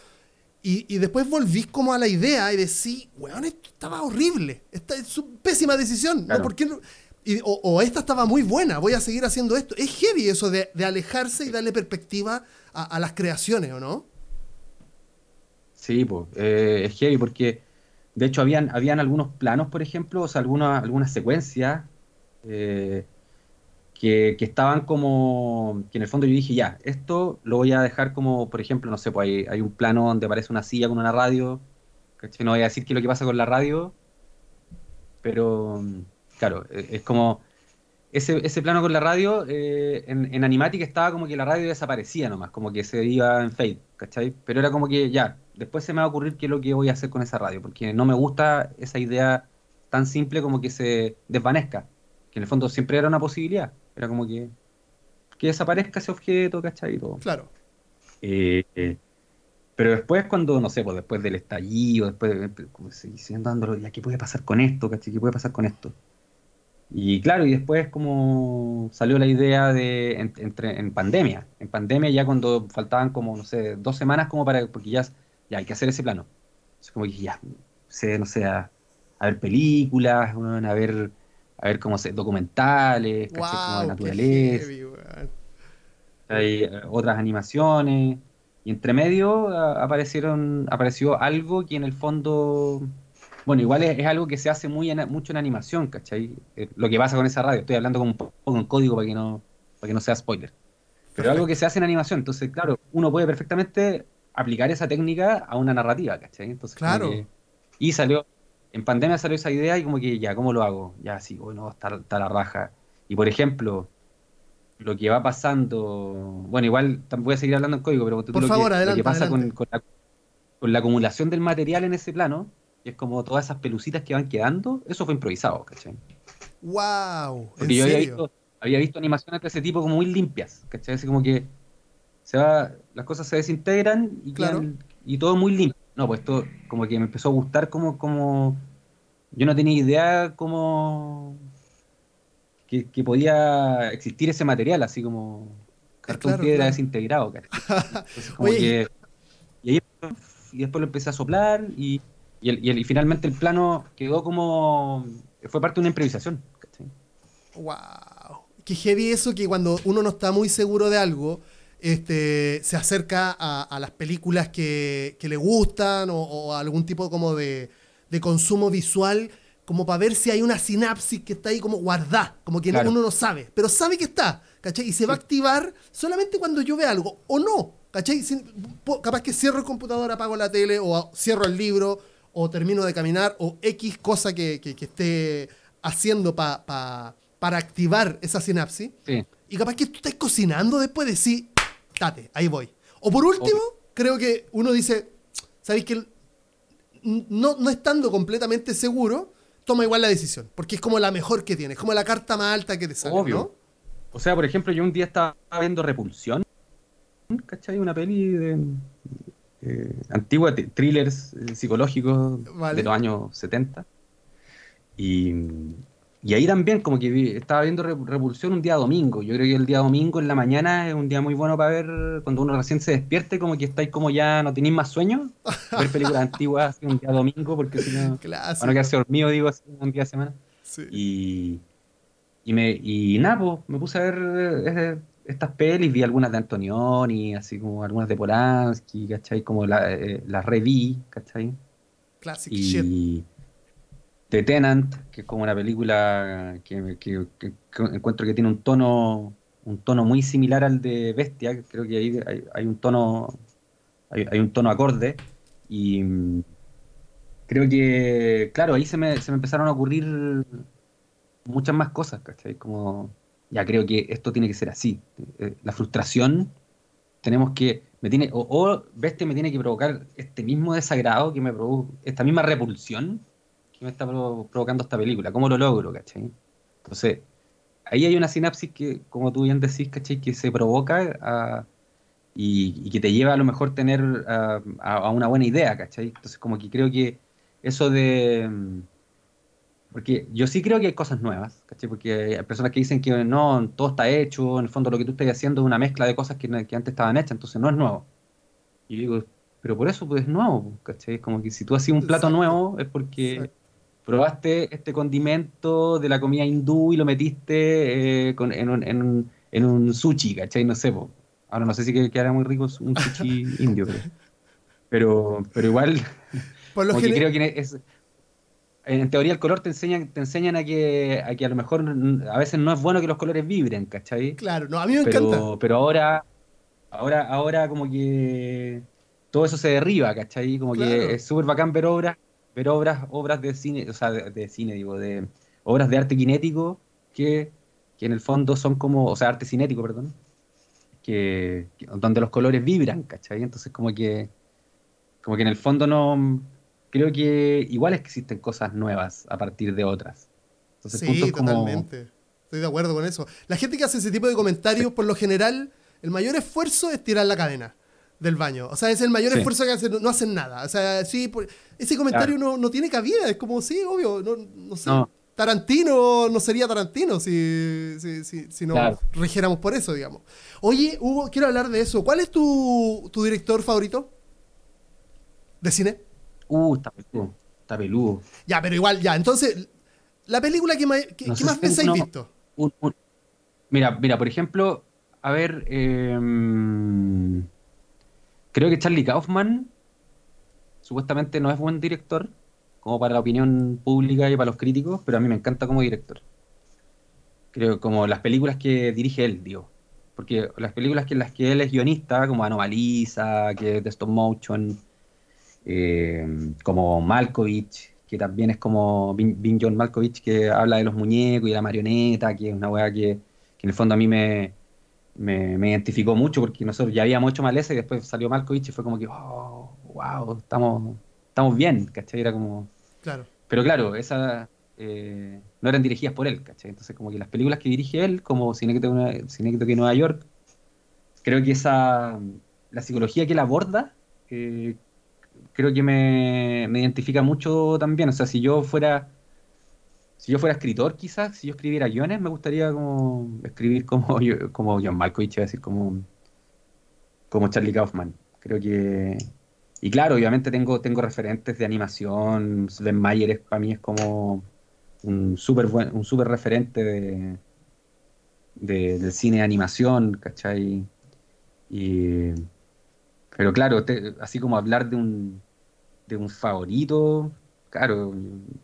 y, después volví como a la idea y decís, weón, esto estaba horrible. Esta es una pésima decisión. ¿no? ¿Por qué o, esta estaba muy buena, voy a seguir haciendo esto. Es heavy eso de, alejarse y darle perspectiva a, las creaciones, ¿o no? Sí, pues, es heavy porque, de hecho, habían, habían algunos planos, por ejemplo, o sea, algunas, algunas secuencias eh, que, estaban como, que en el fondo yo dije, ya, esto lo voy a dejar como, por ejemplo, no sé, pues hay, un plano donde aparece una silla con una radio, No voy a decir qué es lo que pasa con la radio, pero claro, e, es como ese, ese plano con la radio, eh, en, en Animatic estaba como que la radio desaparecía nomás, como que se iba en fade, ¿cachai? Pero era como que ya, después se me va a ocurrir qué es lo que voy a hacer con esa radio, porque no me gusta esa idea tan simple como que se desvanezca, que en el fondo siempre era una posibilidad. Era como que, que desaparezca ese objeto, ¿cachai? Todo. Claro. Eh, eh, pero después, cuando, no sé, pues después del estallido, después como siguiendo dándolo, ya, ¿qué puede pasar con esto, cachai? ¿Qué puede pasar con esto? Y claro, y después como salió la idea de entre, en pandemia. En pandemia ya cuando faltaban como, no sé, dos semanas como para, porque ya, ya hay que hacer ese plano. Es como que ya, sé, no sé, a, ver películas, a ver a ver cómo se documentales, como de naturaleza. Hay eh, otras animaciones. Y entre medio aparecieron, apareció algo que en el fondo, bueno, igual es, algo que se hace muy mucho en animación, ¿cachai? Eh, lo que pasa con esa radio, estoy hablando con un poco en código para que no, para que no sea spoiler. Pero algo que se hace en animación, entonces, claro, uno puede perfectamente aplicar esa técnica a una narrativa, ¿cachai? Entonces, claro. y salió, en pandemia salió esa idea y como que ya, ¿cómo lo hago? Ya, sí, bueno, está, está la raja. Y por ejemplo, lo que va pasando, bueno, igual voy a seguir hablando en código, pero por lo, favor, que, lo que pasa con, la, acumulación del material en ese plano, y es como todas esas pelucitas que van quedando, eso fue improvisado, ¿cachai? ¡Wow! Porque yo había visto, animaciones de ese tipo como muy limpias, ¿cachai? Así como que se va, las cosas se desintegran y, claro. y todo muy limpio. No, pues esto como que me empezó a gustar como, como... Yo no tenía idea cómo... Que, podía existir ese material, así como cartón piedra desintegrado. como que, y, ahí, y después lo empecé a soplar y, y, el, y, finalmente el plano quedó como... Fue parte de una improvisación. ¡Wow! Qué heavy eso que cuando uno no está muy seguro de algo este, se acerca a, las películas que, le gustan o, a algún tipo como de, consumo visual, como para ver si hay una sinapsis que está ahí como guardada, como que uno no sabe, pero sabe que está, ¿cachai? Y se va a activar solamente cuando yo vea algo, o no, ¿cachai? capaz que cierro el computador, apago la tele, o cierro el libro, o termino de caminar, o X cosa que, esté haciendo para activar esa sinapsis. Y capaz que tú estás cocinando después de sí, date, ahí voy. O por último, creo que uno dice, ¿sabéis que no, no estando completamente seguro, toma igual la decisión? Porque es como la mejor que tienes, como la carta más alta que te sale, Obvio. O sea, por ejemplo, yo un día estaba viendo Repulsión, ¿cachai? Una peli de eh, antigua, thrillers eh, psicológicos de los años 70. Y y ahí también como que estaba viendo Repulsión un día domingo. Yo creo que el día domingo en la mañana es un día muy bueno para ver cuando uno recién se despierte, como que estáis como ya no tenéis más sueño. ver películas antiguas un día domingo, porque si no, para no quedarse dormido, digo, así, un día de semana. Y, y, me, y nada, pues, me puse a ver eh, estas pelis, vi algunas de Antonioni, así como algunas de Polanski, ¿cachai? Como la, eh, la reví, ¿cachai? Classic y, The Tenant, que es como una película que, encuentro que tiene un tono un tono muy similar al de Bestia, creo que ahí hay, un tono hay, un tono acorde y mm, creo que claro, ahí se me, se me empezaron a ocurrir muchas más cosas, ¿cachai? Como ya creo que esto tiene que ser así. Eh, la frustración tenemos que me tiene o, o Bestia me tiene que provocar este mismo desagrado que me provoca esta misma repulsión me está provocando esta película? ¿Cómo lo logro, cachai? Entonces, ahí hay una sinapsis que, como tú bien decís, cachai, que se provoca y, que te lleva a lo mejor tener a, una buena idea, cachai? Entonces, como que creo que eso de... Porque yo sí creo que hay cosas nuevas, ¿cachai? Porque hay personas que dicen que no, todo está hecho, en el fondo lo que tú estás haciendo es una mezcla de cosas que, que antes estaban hechas, entonces no es nuevo. Y digo, pero por eso pues es nuevo, ¿cachai? Como que si tú haces un plato nuevo es porque probaste este condimento de la comida hindú y lo metiste eh, en, un, en, un, sushi, ¿cachai? No sé, pues. ahora no sé si quedaría muy rico un sushi indio, pero, pero igual, por lo creo que es, en teoría el color te enseñan, te enseñan a que, a que a lo mejor a veces no es bueno que los colores vibren, ¿cachai? Claro, no, a mí me pero, encanta. Pero ahora, ahora, ahora como que todo eso se derriba, ¿cachai? Como que es súper bacán ver obras, ver obras, obras de cine, o sea, de, cine, digo, de obras de arte cinético que, en el fondo son como, o sea, arte cinético, perdón, que, donde los colores vibran, ¿cachai? Entonces como que, como que en el fondo no, creo que igual existen cosas nuevas a partir de otras. Entonces, sí, totalmente. Estoy de acuerdo con eso. La gente que hace ese tipo de comentarios, por lo general, el mayor esfuerzo es tirar la cadena del baño. O sea, es el mayor esfuerzo que hacen, no hacen nada. O sea, sí, ese comentario no, no, tiene cabida. Es como, sí, obvio, no, no sé. Tarantino no sería Tarantino si, si, si, no rigiéramos por eso, digamos. Oye, Hugo, quiero hablar de eso. ¿Cuál es tu, tu director favorito de cine? Uh, está peludo. Está peludo. Ya, pero igual, ya. Entonces, la película que, más, que, más veces visto. mira, mira, por ejemplo, a ver, eh, Creo que Charlie Kaufman supuestamente no es buen director, como para la opinión pública y para los críticos, pero a mí me encanta como director. Creo como las películas que dirige él, digo. Porque las películas en las que él es guionista, como Anomalisa, que es de Stop Motion, eh, como Malkovich, que también es como Vin, John Malkovich, que habla de los muñecos y la marioneta, que es una weá que, que en el fondo a mí me, me, identificó mucho porque nosotros ya habíamos hecho Maleza y después salió Malkovich y fue como que, oh, wow, estamos, estamos bien, ¿cachai? Era como... Claro. Pero claro, esas eh, no eran dirigidas por él, ¿cachai? Entonces como que las películas que dirige él, como Cinequito que Nueva York, creo que esa, la psicología que él aborda, eh, creo que me, me identifica mucho también. O sea, si yo fuera si yo fuera escritor, quizás, si yo escribiera guiones, me gustaría como escribir como, como John Malkovich, decir, como, como Charlie Kaufman. Creo que. Y claro, obviamente tengo, tengo referentes de animación. Sven Mayer para mí es como un súper un super referente de, del cine de animación, ¿cachai? Y, pero claro, así como hablar de un, de un favorito, claro,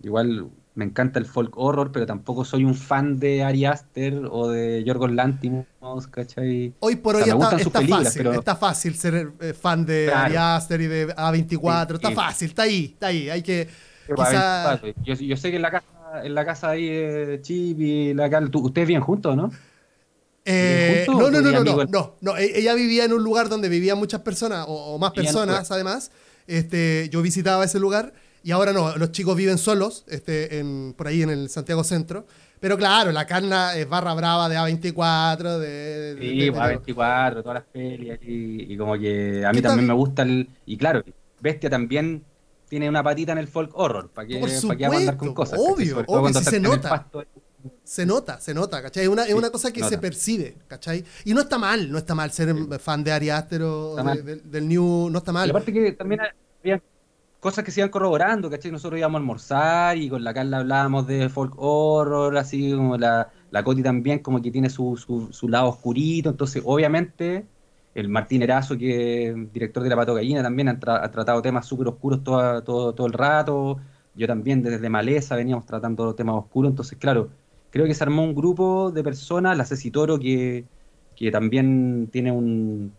igual me encanta el folk horror, pero tampoco soy un fan de Ari Aster o de Yorgos Lanthimos, ¿cachai? Hoy por hoy está, fácil, está fácil ser eh, fan de Ari Aster y de A24, está fácil, está ahí, está ahí, hay que... Yo, sé que en la casa, en la casa ahí de Chip y la ustedes viven juntos, ¿no? Eh, no, no, no, no, no, no, no, e-, ella vivía en un lugar donde vivían muchas personas o, más personas además. Este, yo visitaba ese lugar y ahora no, los chicos viven solos, este, en, por ahí en el Santiago Centro. Pero claro, la carna es barra brava de A24, de... sí, A24, todas las peleas y, como que a mí también me gusta el... Y claro, Bestia también tiene una patita en el folk horror, para que, para que andar con cosas. Obvio, obvio, se nota. Se nota, se nota, ¿cachai? Es una, es una cosa que se percibe, ¿cachai? Y no está mal, no está mal ser fan de Ari Aster o del New, no está mal. Y aparte que también había cosas que se iban corroborando, ¿cachai? Nosotros íbamos a almorzar y con la Carla hablábamos de folk horror, así como la, la Coti también, como que tiene su, su, lado oscurito, entonces obviamente el Martín Erazo, que es director de La Pato Gallina, también ha, tratado temas súper oscuros todo, todo, todo el rato, yo también desde Maleza veníamos tratando temas oscuros, entonces claro, creo que se armó un grupo de personas, la Ceci Toro, que, que también tiene un...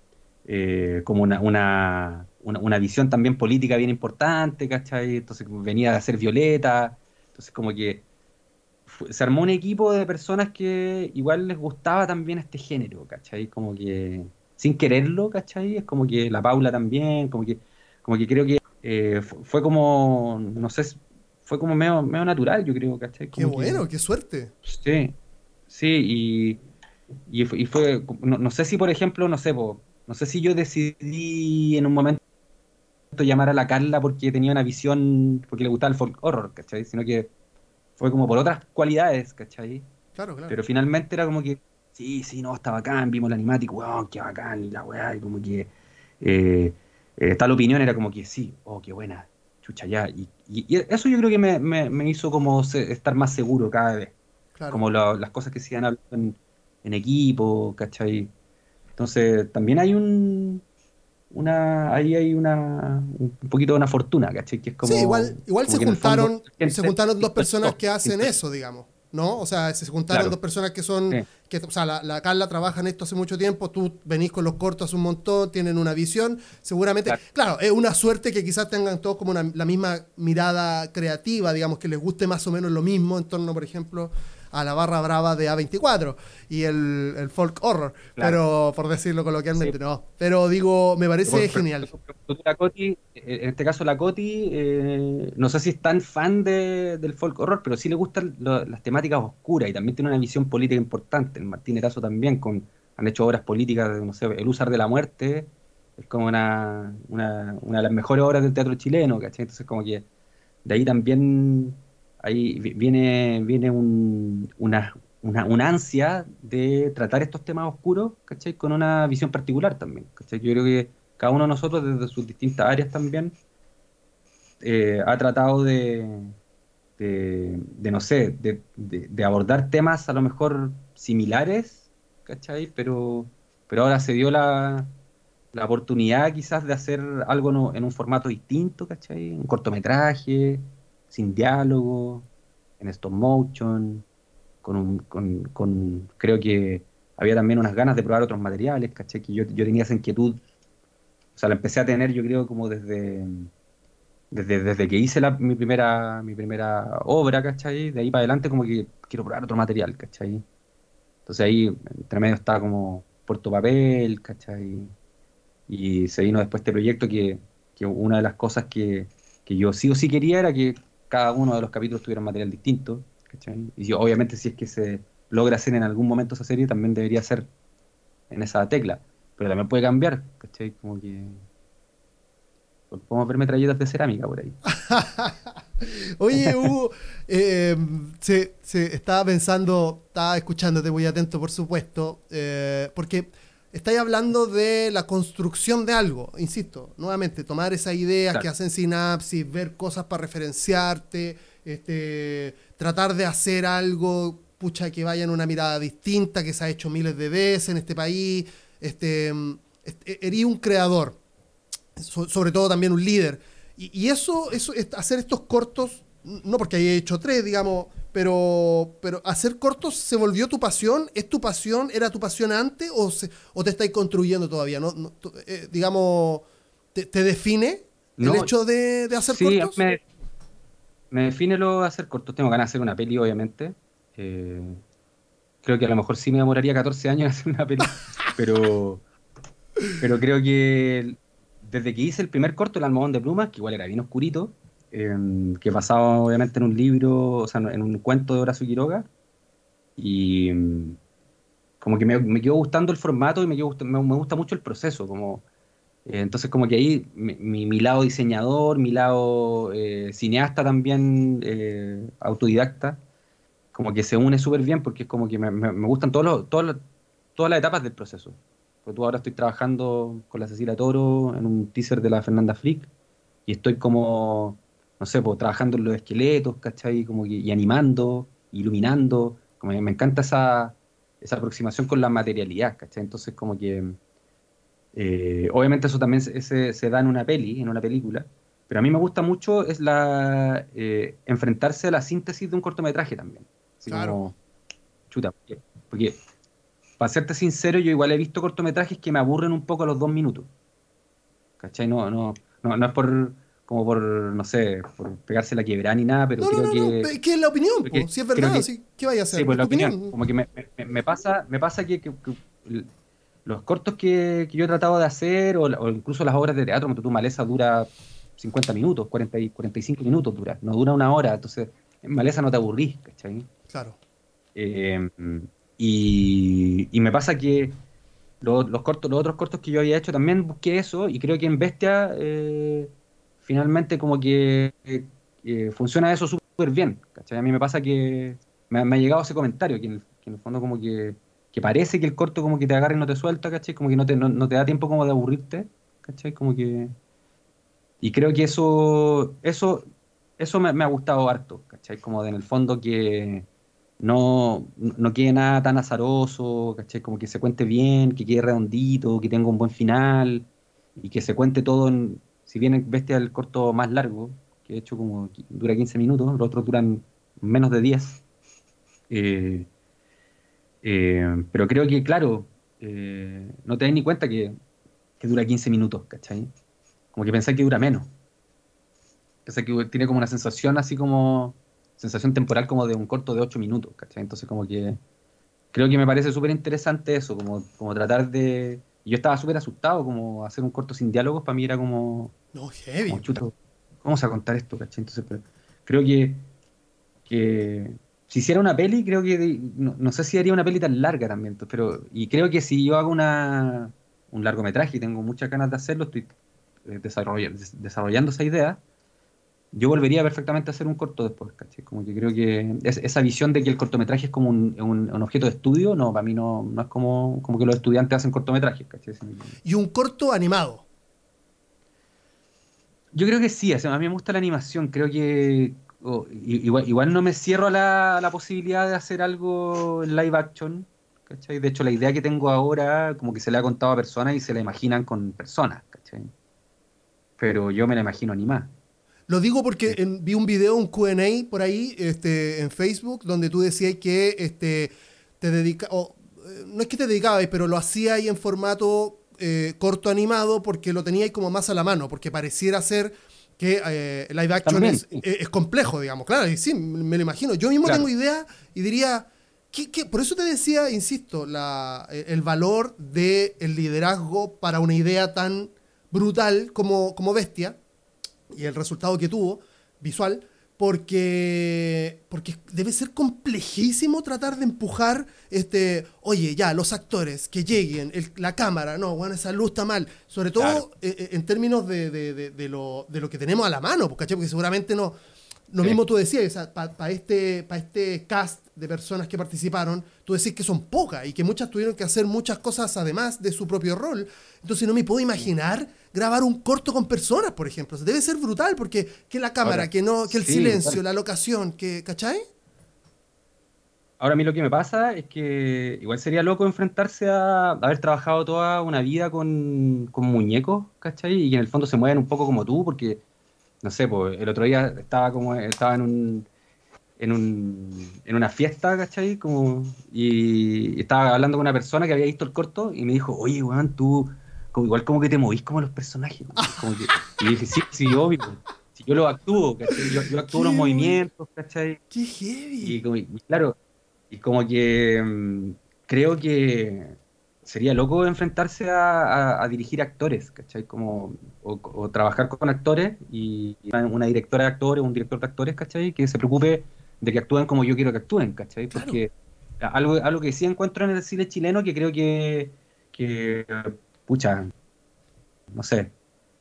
Eh, como una, una una, visión también política bien importante, ¿cachai? Entonces venía de hacer Violeta, entonces como que se armó un equipo de personas que igual les gustaba también este género, ¿cachai? Como que sin quererlo, ¿cachai? Es como que la Paula también, como que, como que creo que eh, fue como, no sé, fue como medio, medio natural, yo creo, ¿cachai? qué bueno, qué suerte. Sí, sí, y, y fue, no, sé si, por ejemplo, no sé, no sé si yo decidí en un momento llamar a la Carla porque tenía una visión, porque le gustaba el folk horror, ¿cachai? Sino que fue como por otras cualidades, ¿cachai? Claro, claro. Pero finalmente era como que, sí, sí, no, está bacán, vimos la animática, weón, qué bacán, y la weá, y como que eh, eh, tal opinión era como que sí, oh, qué buena, chucha, ya. Y, eso yo creo que me, hizo como estar más seguro cada vez. Como las cosas que se iban hablando en, equipo, ¿cachai? Entonces, también hay un, una ahí hay una un poquito de una fortuna, ¿cachai? Que es como, sí, igual, igual se juntaron, se juntaron dos personas que hacen eso, digamos. ¿no? O sea, se juntaron dos personas que son, que, o sea, la, Carla trabaja en esto hace mucho tiempo, tú venís con los cortos hace un montón, tienen una visión, seguramente, claro, es una suerte que quizás tengan todos como la misma mirada creativa, digamos, que les guste más o menos lo mismo en torno, por ejemplo, a la barra brava de A24 y el, folk horror, pero por decirlo coloquialmente, no. Pero digo, me parece genial. en este caso la Coti, eh, no sé si es tan fan de, del folk horror, pero sí le gustan las temáticas oscuras y también tiene una visión política importante. El Martín Erazo también, con, han hecho obras políticas, no sé, El Usar de la Muerte, es como una, una, una de las mejores obras del teatro chileno, ¿cachai? Entonces como que de ahí también ahí viene, viene una, una, ansia de tratar estos temas oscuros, ¿cachai? Con una visión particular también, ¿cachai? Yo creo que cada uno de nosotros, desde sus distintas áreas también, eh, ha tratado de, de, no sé, de, abordar temas a lo mejor similares, ¿cachai? Pero, pero ahora se dio la, la oportunidad quizás de hacer algo en un formato distinto, ¿cachai? Un cortometraje, sin diálogo, en stop motion, con, un, con, con, creo que había también unas ganas de probar otros materiales, ¿cachai? Que yo, yo tenía esa inquietud, o sea, la empecé a tener yo creo como desde, desde, desde que hice la, mi, primera, mi primera obra, ¿cachai? De ahí para adelante como que quiero probar otro material, ¿cachai? Entonces ahí entre medio estaba como Puerto Papel, ¿cachai? Y se vino después este proyecto que, que una de las cosas que, que yo sí o sí quería era que cada uno de los capítulos tuviera un material distinto. Y obviamente si es que se logra hacer en algún momento esa serie, también debería ser en esa tecla. Pero también puede cambiar, ¿cachai? Como que... Podemos ver metralletas de cerámica por ahí. Oye, Hugo, eh, se, estaba pensando, estaba escuchándote muy atento, por supuesto, eh, porque estáis hablando de la construcción de algo, insisto, nuevamente, tomar esas ideas que hacen sinapsis, ver cosas para referenciarte, este, tratar de hacer algo, pucha, que vaya en una mirada distinta, que se ha hecho miles de veces en este país, este, este un creador, sobre todo también un líder. Y, eso, eso, hacer estos cortos, no porque haya hecho tres, digamos, pero, pero hacer cortos se volvió tu pasión. ¿Es tu pasión? ¿Era tu pasión antes o, o te estáis construyendo todavía? ¿No, eh, digamos, te, define el hecho de, hacer cortos? Me, me define lo de hacer cortos. Tengo ganas de hacer una peli, obviamente. Eh, creo que a lo mejor sí me demoraría 14 años en hacer una peli. pero, pero creo que desde que hice el primer corto, El Almohadón de Plumas, que igual era bien oscurito, Em, que basado obviamente en un libro, o sea, en un cuento de Horacio Quiroga. Y em, como que me, me, quedó gustando el formato y me, me, gusta mucho el proceso. Como, eh, entonces como que ahí mi, mi, lado diseñador, mi lado eh, cineasta también, eh, autodidacta, como que se une súper bien porque es como que me, me gustan todos los, todas las etapas del proceso. Porque tú ahora estoy trabajando con la Cecilia Toro en un teaser de la Fernanda Flick y estoy como no sé, pues trabajando en los esqueletos, ¿cachai? Como y animando, iluminando, como me encanta esa, esa aproximación con la materialidad, ¿cachai? Entonces como que, eh, obviamente eso también se, se, da en una peli, en una película, pero a mí me gusta mucho es la eh, enfrentarse a la síntesis de un cortometraje también. claro. chuta, porque, para serte sincero, yo igual he visto cortometrajes que me aburren un poco a los dos minutos. ¿Cachai? No, no, no, no es por como por, no sé, por pegarse la quebrada ni nada, pero creo que... es que es la opinión, si es verdad, ¿qué vaya a hacer? Sí, pues la opinión. Como que me, me, pasa, me pasa que, los cortos que, yo he tratado de hacer, o, incluso las obras de teatro, como tu maleza dura 50 minutos, 40 y 45 minutos dura, no dura una hora, entonces en maleza no te aburrís, ¿cachai? Claro. Eh, y, y, me pasa que los, los, cortos, los otros cortos que yo había hecho también busqué eso y creo que en Bestia eh, finalmente como que eh, funciona eso súper bien, ¿cachai? A mí me pasa que me, ha llegado ese comentario, que en, el, fondo como que, que, parece que el corto como que te agarra y no te suelta, ¿cachai? Como que no te, no, no te da tiempo como de aburrirte, ¿cachai? Como que... Y creo que eso, eso, eso me, me ha gustado harto, ¿cachai? Como de, en el fondo que no, no quede nada tan azaroso, ¿cachai? Como que se cuente bien, que quede redondito, que tenga un buen final y que se cuente todo en, si bien Bestia el corto más largo, que de hecho como dura 15 minutos, los otros duran menos de 10. Eh, eh, pero creo que, claro, eh, no te das ni cuenta que, dura 15 minutos, ¿cachai? Como que pensé que dura menos. Pensé que tiene como una sensación así como sensación temporal como de un corto de 8 minutos, ¿cachai? Entonces como que creo que me parece súper interesante eso, como, como tratar de... Yo estaba súper asustado, como hacer un corto sin diálogos, para mí era como... No, heavy. Como, chuto, vamos a contar esto, ¿cachai? Entonces pero, creo que, que si hiciera una peli, creo que... No, no, sé si haría una peli tan larga también, pero... Y creo que si yo hago una, un largometraje y tengo muchas ganas de hacerlo, estoy eh, desarrollando, desarrollando esa idea, yo volvería perfectamente a hacer un corto después, ¿cachai? Como que creo que es, esa visión de que el cortometraje es como un, un, un, objeto de estudio, no, para mí no, no es como, como que los estudiantes hacen cortometrajes, ¿cachai? ¿Y un corto animado? Yo creo que sí, o sea, a mí me gusta la animación, creo que oh, igual, igual, no me cierro a la, a la, posibilidad de hacer algo en live action, ¿cachai? De hecho, la idea que tengo ahora, como que se le ha contado a personas y se la imaginan con personas, ¿cachai? Pero yo me la imagino animada. Lo digo porque en, vi un video, un QA por ahí este, en Facebook, donde tú decías que este, te dedica, o, no es que te dedicabas, pero lo hacías en formato eh, corto animado porque lo teníais como más a la mano, porque pareciera ser que eh, live action es, es, complejo, digamos. Claro, y sí, me lo imagino. Yo mismo claro. tengo idea y diría, ¿qué, qué? por eso te decía, insisto, la, el valor del el liderazgo para una idea tan brutal como, como Bestia y el resultado que tuvo visual, porque, porque debe ser complejísimo tratar de empujar, este, oye, ya, los actores, que lleguen, el, la cámara, no, bueno, esa luz está mal, sobre todo claro. eh, en términos de, de, de, lo, de lo que tenemos a la mano, porque seguramente no, lo sí. mismo tú decías, para pa este, pa este cast de personas que participaron, tú decís que son pocas y que muchas tuvieron que hacer muchas cosas además de su propio rol. Entonces no me puedo imaginar grabar un corto con personas, por ejemplo. O sea, debe ser brutal porque que la cámara, Ahora, que no, que el sí, silencio, vale. la locación, que, ¿cachai? Ahora a mí lo que me pasa es que igual sería loco enfrentarse a haber trabajado toda una vida con, con muñecos, ¿cachai? Y que en el fondo se mueven un poco como tú, porque no sé, pues el otro día estaba como estaba en un en, un, en una fiesta, ¿cachai? Como, y, estaba hablando con una persona que había visto el corto y me dijo, oye, weón, tú como, igual como que te movís como los personajes. Como que, y dije, sí, sí, obvio. Si yo lo actúo, ¿cachai? Yo, yo actúo los movimientos, ¿cachai? ¡Qué heavy! Y, como, y, claro, y como que mmm, creo que sería loco enfrentarse a, a, a, dirigir actores, ¿cachai? Como, o, o, trabajar con actores y una directora de actores, un director de actores, ¿cachai? Que se preocupe de que actúen como yo quiero que actúen, ¿cachai? Porque algo, algo que sí encuentro en el cine chileno que creo que, que pucha, no sé,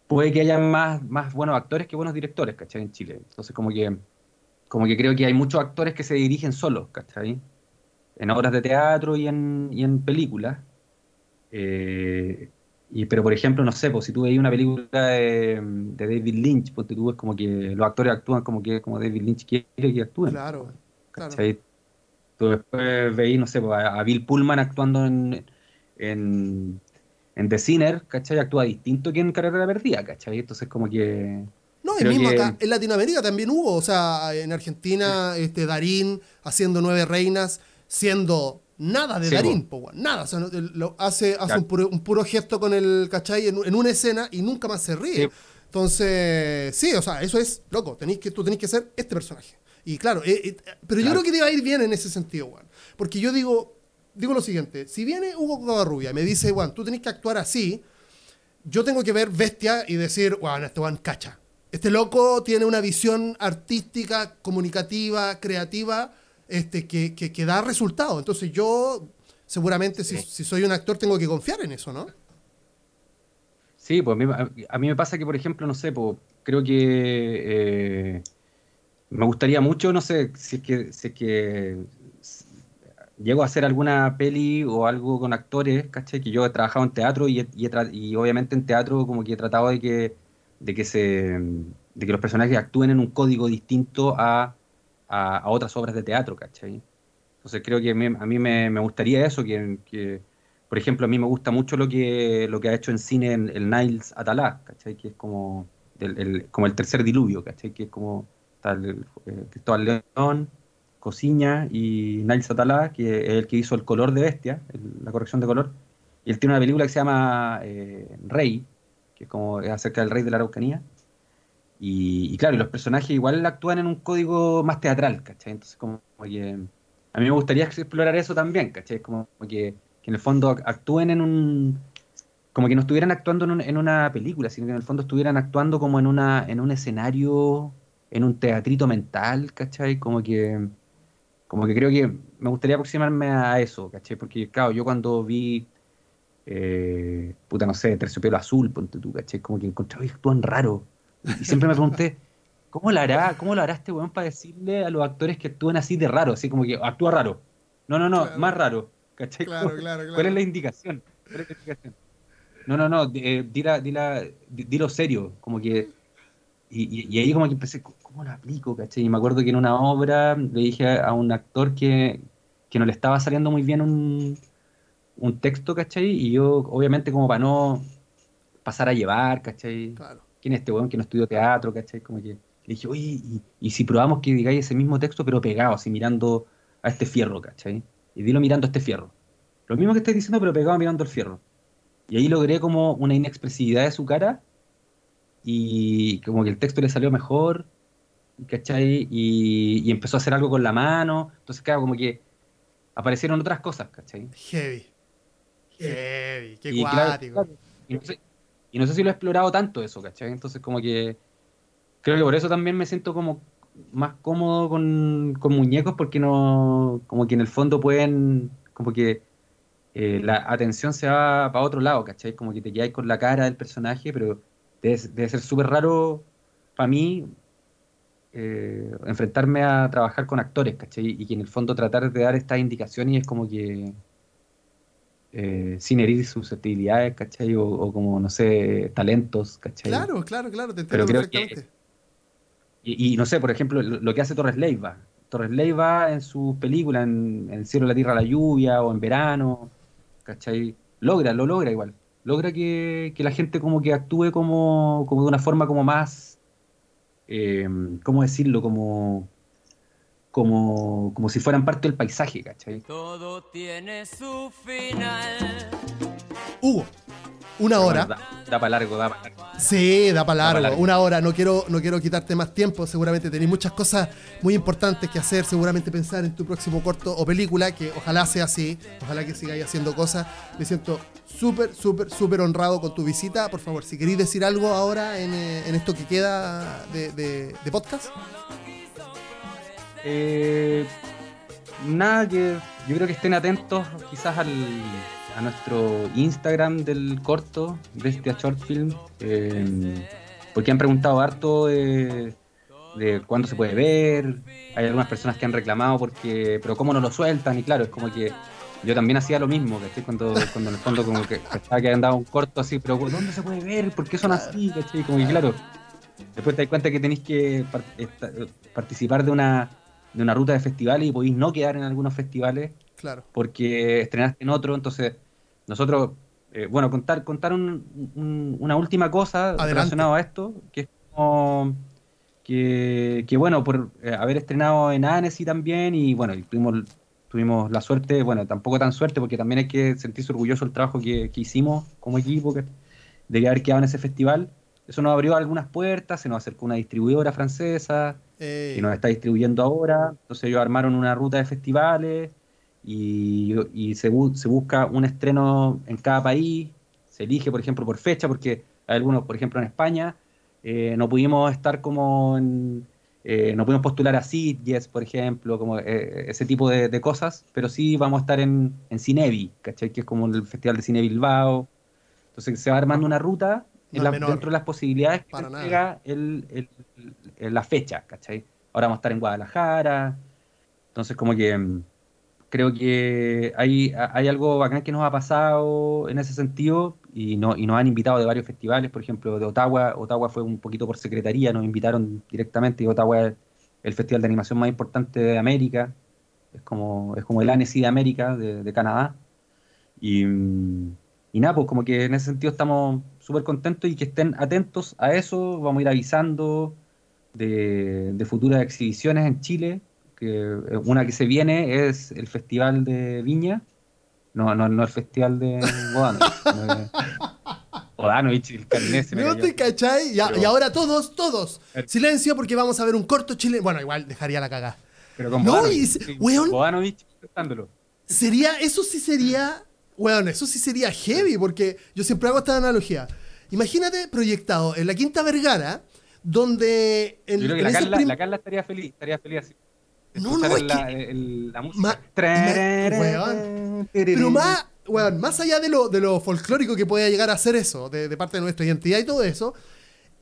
puede que haya más, más buenos actores que buenos directores, ¿cachai? En Chile. Entonces como que, como que creo que hay muchos actores que se dirigen solos, ¿cachai? En obras de teatro y en, y en películas. Eh, y, pero por ejemplo, no sé, pues si tú veis una película de, de, David Lynch, pues tú ves como que los actores actúan como que como David Lynch quiere que actúen. Claro, ¿cachai? Claro. Tú después veis, no sé, pues a, Bill Pullman actuando en, en, en The Sinner, ¿cachai? Actúa distinto que en Carrera Perdida, ¿cachai? Entonces como que... No, el mismo que... acá, en Latinoamérica también hubo, o sea, en Argentina, este, Darín haciendo Nueve Reinas, siendo nada de sí, Darín, po, nada, o sea, lo hace, hace un, puro, un, puro, gesto con el, ¿cachai? En, en, una escena y nunca más se ríe. Sí. Entonces, sí, o sea, eso es, loco, tenéis que, tú tenés que ser este personaje. Y claro, eh, eh, pero claro. yo creo que te va a ir bien en ese sentido, Juan. Porque yo digo, digo lo siguiente, si viene Hugo Covarrubia y me dice, Juan, tú tenés que actuar así, yo tengo que ver Bestia y decir, Juan, este Juan cacha. este loco tiene una visión artística, comunicativa, creativa, este, que, que, da resultado. Entonces yo, seguramente, si, soy un actor, tengo que confiar en eso, ¿no? Sí, pues a mí, me pasa que, por ejemplo, no sé, pues, creo que eh, me gustaría mucho, no sé, si es que, si es que llego a hacer alguna peli o algo con actores, ¿cachai? Que yo he trabajado en teatro y, y, obviamente en teatro como que he tratado de que, de que, se, de que los personajes actúen en un código distinto a, a, otras obras de teatro, ¿cachai? Entonces creo que a mí, me, gustaría eso, que, por ejemplo, a mí me gusta mucho lo que, lo que ha hecho en cine el Niles Atalá, ¿cachai? Que es como el, como el tercer diluvio, ¿cachai? Que es como tal el, eh, Cristóbal León, Cosiña y Niles Satalá, que es el que hizo el color de bestia, la corrección de color. Y él tiene una película que se llama eh, Rey, que como es acerca del rey de la Araucanía. Y, claro, los personajes igual actúan en un código más teatral, ¿cachai? Entonces, como que a mí me gustaría explorar eso también, ¿cachai? Como que, que en el fondo actúen en un. Como que no estuvieran actuando en, en, una película, sino que en el fondo estuvieran actuando como en, una, en un escenario, en un teatrito mental, ¿cachai? Como que como que creo que me gustaría aproximarme a eso, ¿cachai? Porque, claro, yo cuando vi, eh, puta, no sé, Terciopelo Azul, ponte tú, ¿cachai? Como que encontraba que actúan raro. Y siempre me pregunté, ¿cómo lo hará, cómo lo hará este weón para decirle a los actores que actúan así de raro? Así como que actúa raro. No, no, no, más raro, ¿cachai? Claro, claro, claro. ¿Cuál es la indicación? ¿Cuál es la indicación? No, no, no, eh, dila, dila, dilo serio, como que... Y, y, ahí como que empecé, ¿cómo lo aplico? ¿cachai? Y me acuerdo que en una obra le dije a un actor que, no le estaba saliendo muy bien un, un, texto, ¿cachai? Y yo, obviamente, como para no pasar a llevar, ¿cachai? Claro. ¿Quién es este weón que no estudió teatro, ¿cachai? Como que le dije, oye, y, si probamos que digáis ese mismo texto, pero pegado, así mirando a este fierro, ¿cachai? Y dilo mirando a este fierro. Lo mismo que estáis diciendo, pero pegado mirando al fierro. Y ahí logré como una inexpresividad de su cara y como que el texto le salió mejor ¿cachai? Y, empezó a hacer algo con la mano. Entonces, claro, como que aparecieron otras cosas, ¿cachai? Heavy. Heavy, qué y, y, no sé, si lo he explorado tanto eso, ¿cachai? Entonces, como que creo que por eso también me siento como más cómodo con, muñecos porque no, como que en el fondo pueden, como que eh, la atención se va para otro lado, ¿cachai? Como que te quedáis con la cara del personaje, pero debe, debe ser súper raro para mí eh, enfrentarme a trabajar con actores, ¿cachai? Y que en el fondo tratar de dar estas indicaciones es como que eh, sin herir susceptibilidades, ¿cachai? O, como, no sé, talentos, ¿cachai? Claro, claro, claro, te entiendo perfectamente. y, no sé, por ejemplo, lo, que hace Torres Leiva. Torres Leiva en su película, en, El cielo, la tierra, la lluvia, o en verano, ¿cachai? Logra, lo logra igual. Logra que, que la gente como que actúe como, como de una forma como más eh, ¿cómo decirlo? Como, como, como si fueran parte del paisaje, ¿cachai? Todo tiene su final. Hugo, una hora. Da, para largo, da para largo. Sí, da para largo. Una hora. No quiero, no quiero quitarte más tiempo. Seguramente tenéis muchas cosas muy importantes que hacer. Seguramente pensar en tu próximo corto o película, que ojalá sea así. Ojalá que sigáis haciendo cosas. Me siento súper, súper, súper honrado con tu visita. Por favor, si queréis decir algo ahora en, eh, esto que queda de, podcast. Eh, nada, que yo creo que estén atentos quizás al, a nuestro Instagram del corto, Bestia Short Film, eh, porque han preguntado harto de, de cuándo se puede ver. Hay algunas personas que han reclamado porque, pero cómo no lo sueltan, y claro, es como que yo también hacía lo mismo, ¿cachai? Cuando, cuando en el fondo como que estaba que andaba un corto así, pero ¿dónde se puede ver? ¿Por qué son así? ¿cachai? Como que claro, después te das cuenta que tenéis que participar de una, de una ruta de festivales y podéis no quedar en algunos festivales. Claro. Porque estrenaste en otro, entonces nosotros, eh, bueno, contar, contar una última cosa relacionada a esto, que es como que, que bueno, por eh, haber estrenado en Annecy también y bueno, tuvimos tuvimos la suerte, bueno, tampoco tan suerte, porque también hay que sentirse orgulloso del trabajo que, hicimos como equipo, de haber quedado en ese festival. Eso nos abrió algunas puertas, se nos acercó una distribuidora francesa que nos está distribuyendo ahora. Entonces ellos armaron una ruta de festivales y, se, se, busca un estreno en cada país. Se elige, por ejemplo, por fecha, porque hay algunos, por ejemplo, en España, eh, no pudimos estar como en, eh, no pudimos postular a Sitges, por ejemplo, como eh, ese tipo de, cosas, pero sí vamos a estar en, en Cinevi, ¿cachai? Que es como el Festival de Cine Bilbao. Entonces se va armando una ruta dentro de las posibilidades que llega el, la fecha, ¿cachai? Ahora vamos a estar en Guadalajara. Entonces, como que mm, creo que hay, hay algo bacán que nos ha pasado en ese sentido y, no, y nos han invitado de varios festivales, por ejemplo, de Ottawa. Ottawa fue un poquito por secretaría, nos invitaron directamente y Ottawa es el festival de animación más importante de América. Es como, es como el ANSI de América, de, Canadá. Y, y nada, pues como que en ese sentido estamos súper contentos y que estén atentos a eso. Vamos a ir avisando de, de futuras exhibiciones en Chile. Que una que se viene es el Festival de Viña, no, no, no el festival de Bodanovich. Bodanovich, el carnet ¿No te cachai? Y, ahora todos, todos. Silencio porque vamos a ver un corto chileno. Bueno, igual dejaría la cagada. Pero con no, Bodanovich, Sería, eso sí sería, weón, eso sí sería heavy, porque yo siempre hago esta analogía. Imagínate proyectado en la Quinta Vergara, donde... yo creo que la Carla, la Carla, estaría feliz, estaría feliz así. No, no, es la, que... la música. Pero más, más allá de lo, de lo folclórico que pueda llegar a ser eso, de, parte de nuestra identidad y todo eso,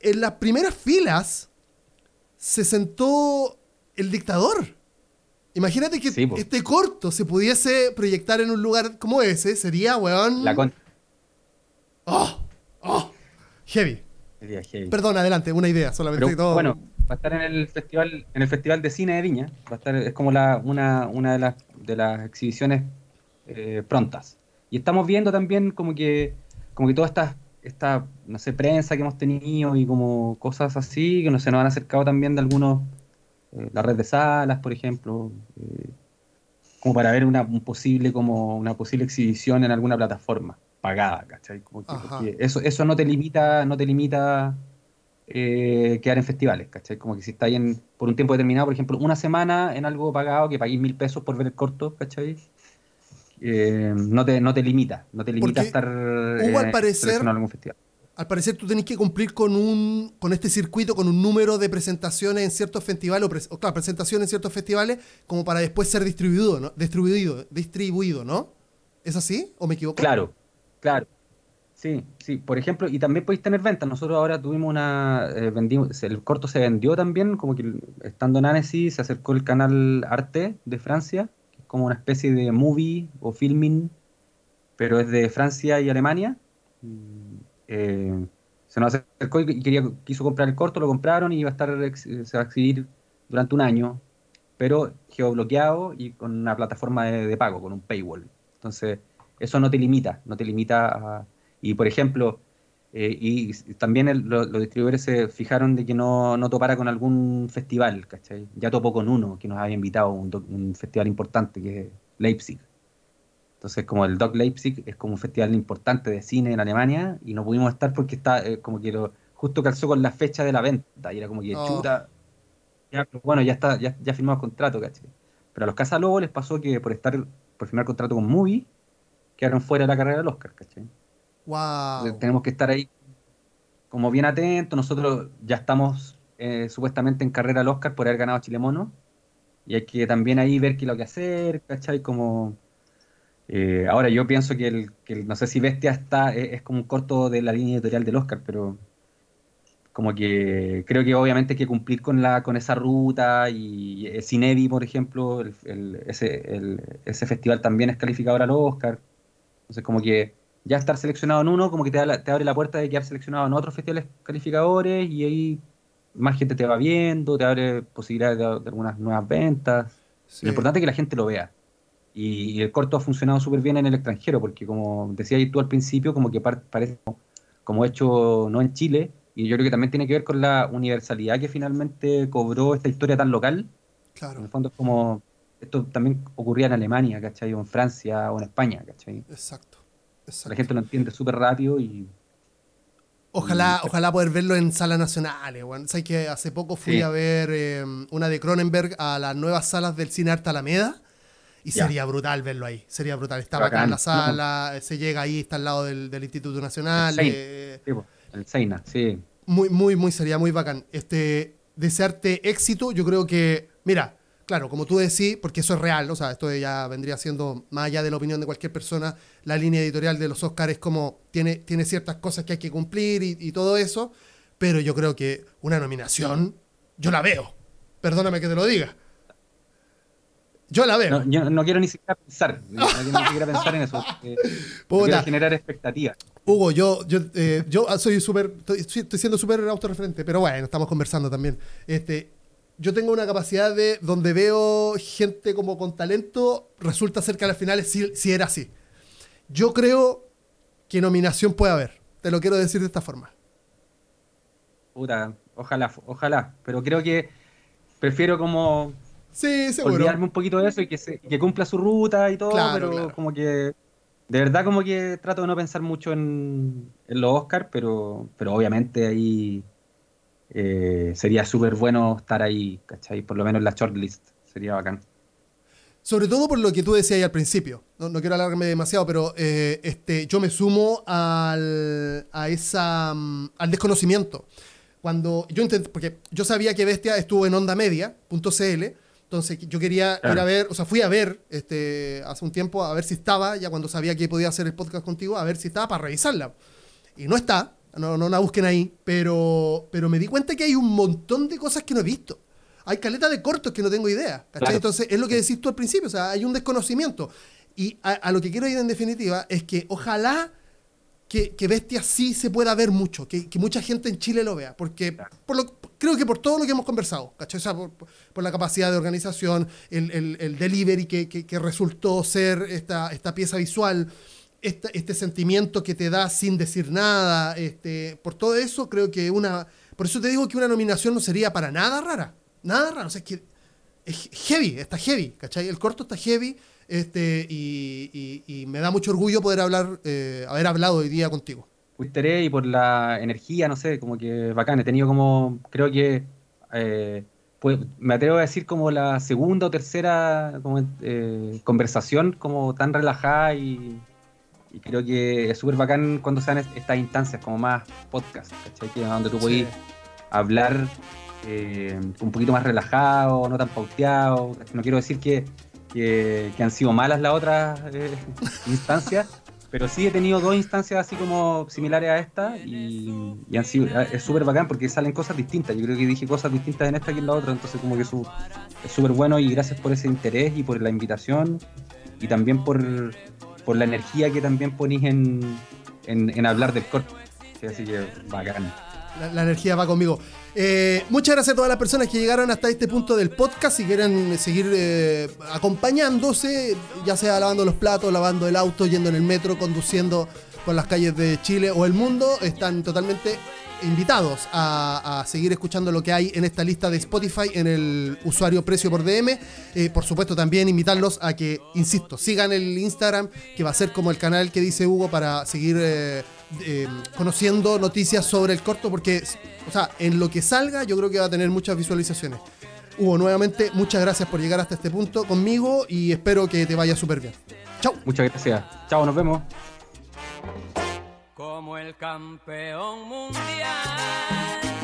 en las primeras filas se sentó el dictador. Imagínate que este corto se pudiese proyectar en un lugar como ese, sería, weón. La con... ¡Oh! ¡Oh! Heavy. Perdón, adelante, una idea, solamente todo. Bueno, va a estar en el festival, en el festival de cine de Viña. Va a estar, es como la, una, una de las de las exhibiciones eh, prontas. Y estamos viendo también como que, como que toda esta, esta, no sé, prensa que hemos tenido y como cosas así, que no se nos han acercado también de algunos, eh, la red de salas, por ejemplo, eh, como para ver una, un posible, como una posible exhibición en alguna plataforma pagada, ¿cachai? eso, eso no te limita, no te limita quedar en festivales, ¿cachai? Como que si estáis en, por un tiempo determinado, por ejemplo, una semana en algo pagado, que paguéis mil pesos por ver el corto, ¿cachai? Eh, no, te, no te limita, no te limita a estar hubo, al parecer, en algún festival. Al parecer tú tenés que cumplir con un con este circuito, con un número de presentaciones en ciertos festivales, o, claro, presentaciones en ciertos festivales, como para después ser distribuido, ¿no? Distribuido, distribuido, ¿no? ¿Es así? ¿O me equivoco? Claro, claro. Sí, sí. Por ejemplo, y también podéis tener ventas. Nosotros ahora tuvimos una. Eh, vendimos, el corto se vendió también, como que estando en Annecy se acercó el canal Arte de Francia como una especie de movie o filming, pero es de Francia y Alemania. Eh, se nos acercó y quería, quiso comprar el corto, lo compraron y iba a estar, se va a exhibir durante un año, pero geobloqueado y con una plataforma de, pago, con un paywall. Entonces, eso no te limita, no te limita a... Y por ejemplo, eh, y también los distribuidores se fijaron de que no, no, topara con algún festival, ¿cachai? Ya topó con uno que nos había invitado a un, festival importante que es Leipzig. Entonces, como el Doc Leipzig es como un festival importante de cine en Alemania y no pudimos estar porque está eh, como que lo, justo calzó con la fecha de la venta y era como que oh. chuta. bueno, ya está, ya, ya firmamos contrato, ¿cachai? Pero a los Casalobos les pasó que por estar, por firmar contrato con Movie, quedaron fuera de la carrera del Oscar, ¿cachai? Tenemos que estar ahí como bien atentos. Nosotros ya estamos eh, supuestamente en carrera al Oscar por haber ganado Chile Mono. Y hay que también ahí ver qué es lo que hacer, ¿cachai? Como, eh, ahora yo pienso que el, no sé si Bestia está, es, como un corto de la línea editorial del Oscar, pero como que creo que obviamente hay que cumplir con la con esa ruta y, y Cinevi, por ejemplo, ese, ese festival también es calificado al Oscar. Entonces como que ya estar seleccionado en uno, como que te, abre la puerta de quedar seleccionado en otros festivales calificadores y ahí más gente te va viendo, te abre posibilidades de, algunas nuevas ventas. Lo importante es que la gente lo vea. Y, el corto ha funcionado súper bien en el extranjero, porque como decías tú al principio, como que parece como hecho no en Chile, y yo creo que también tiene que ver con la universalidad que finalmente cobró esta historia tan local. Claro. En el fondo es como, esto también ocurría en Alemania, ¿cachai? O en Francia o en España, ¿cachai? Exacto. La gente lo entiende súper rápido y. Ojalá, ojalá poder verlo en salas nacionales. Sabes que hace poco fui a ver eh, una de Cronenberg a las nuevas salas del Cine Arte Alameda. Y sería brutal verlo ahí. Sería brutal. Estaba acá en la sala, se llega ahí, está al lado del, Instituto Nacional. El, eh, sí, el Seina, sí. Muy, muy, muy, sería muy bacán. Este, desearte éxito, yo creo que, mira, claro, como tú decís, porque eso es real, o sea, esto ya vendría siendo, más allá de la opinión de cualquier persona, la línea editorial de los Oscars es como, tiene, tiene ciertas cosas que hay que cumplir y, y todo eso, pero yo creo que una nominación, yo la veo. Perdóname que te lo diga. Yo la veo. No, yo no quiero ni siquiera pensar, no quiero ni siquiera pensar en eso. no quiero generar expectativas. Hugo, yo, yo, eh, yo soy súper, estoy, estoy siendo súper autorreferente, pero bueno, estamos conversando también. Este, yo tengo una capacidad de donde veo gente como con talento, resulta ser que a las finales sí, sí era así. Yo creo que nominación puede haber, te lo quiero decir de esta forma. Puta, ojalá, ojalá. Pero creo que prefiero como Sí, seguro. olvidarme un poquito de eso y que, se- que cumpla su ruta y todo, Claro, pero claro. como que de verdad como que trato de no pensar mucho en, en los Oscars, pero, pero obviamente ahí eh, sería súper bueno estar ahí, ¿cachai? Por lo menos en la shortlist, sería bacán. Sobre todo por lo que tú decías ahí al principio. No, no quiero alargarme demasiado, pero eh, este, yo me sumo al, a esa, mm, al desconocimiento. Cuando yo intenté, porque yo sabía que Bestia estuvo en onda media.cl, entonces yo quería Claro. ir a ver, o sea, fui a ver este, hace un tiempo a ver si estaba, ya cuando sabía que podía hacer el podcast contigo, a ver si estaba para revisarla. Y no está, no, no la busquen ahí, pero, pero me di cuenta que hay un montón de cosas que no he visto. Hay caleta de cortos que no tengo idea. Claro. Entonces, es lo que decís tú al principio, o sea, hay un desconocimiento. Y a, a lo que quiero ir en definitiva es que ojalá que, que Bestia sí se pueda ver mucho, que, que mucha gente en Chile lo vea, porque por lo- creo que por todo lo que hemos conversado, ¿cachai? O sea, por, por la capacidad de organización, el, el- el delivery que, que- que resultó ser esta, esta pieza visual, esta- este sentimiento que te da sin decir nada, este, por todo eso creo que una... Por eso te digo que una nominación no sería para nada rara, nada raro, o sea, es que es heavy, está heavy, ¿cachai? El corto está heavy este, y, y- y me da mucho orgullo poder hablar, eh, haber hablado hoy día contigo. Fuiste y por la energía, no sé, como que bacán. He tenido como, creo que, eh, pues, me atrevo a decir como la segunda o tercera como, eh, conversación como tan relajada y, y creo que es súper bacán cuando sean est- estas instancias como más podcast, ¿cachai? Que donde tú podés hablar eh, un poquito más relajado, no tan pauteado. No quiero decir que, que, han sido malas las otras eh, instancias, pero sí he tenido dos instancias así como similares a esta y, han sido, es súper bacán porque salen cosas distintas. Yo creo que dije cosas distintas en esta que en la otra, entonces como que su- es súper bueno y gracias por ese interés y por la invitación y también por, por la energía que también ponís en, en, hablar del corto. Sí, Así que bacán. La energía va conmigo. Eh, muchas gracias a todas las personas que llegaron hasta este punto del podcast. Si quieren seguir eh, acompañándose, ya sea lavando los platos, lavando el auto, yendo en el metro, conduciendo por las calles de Chile o el mundo, están totalmente invitados a, seguir escuchando lo que hay en esta lista de Spotify en el usuario Precio por DM. Eh, por supuesto, también invitarlos a que, insisto, sigan el Instagram, que va a ser como el canal que dice Hugo para seguir eh, eh, conociendo noticias sobre el corto, porque, o sea, en lo que salga, yo creo que va a tener muchas visualizaciones. Hugo, nuevamente, muchas gracias por llegar hasta este punto conmigo y espero que te vaya súper bien. Chau. Muchas gracias. Chao, nos vemos. como el campeón mundial.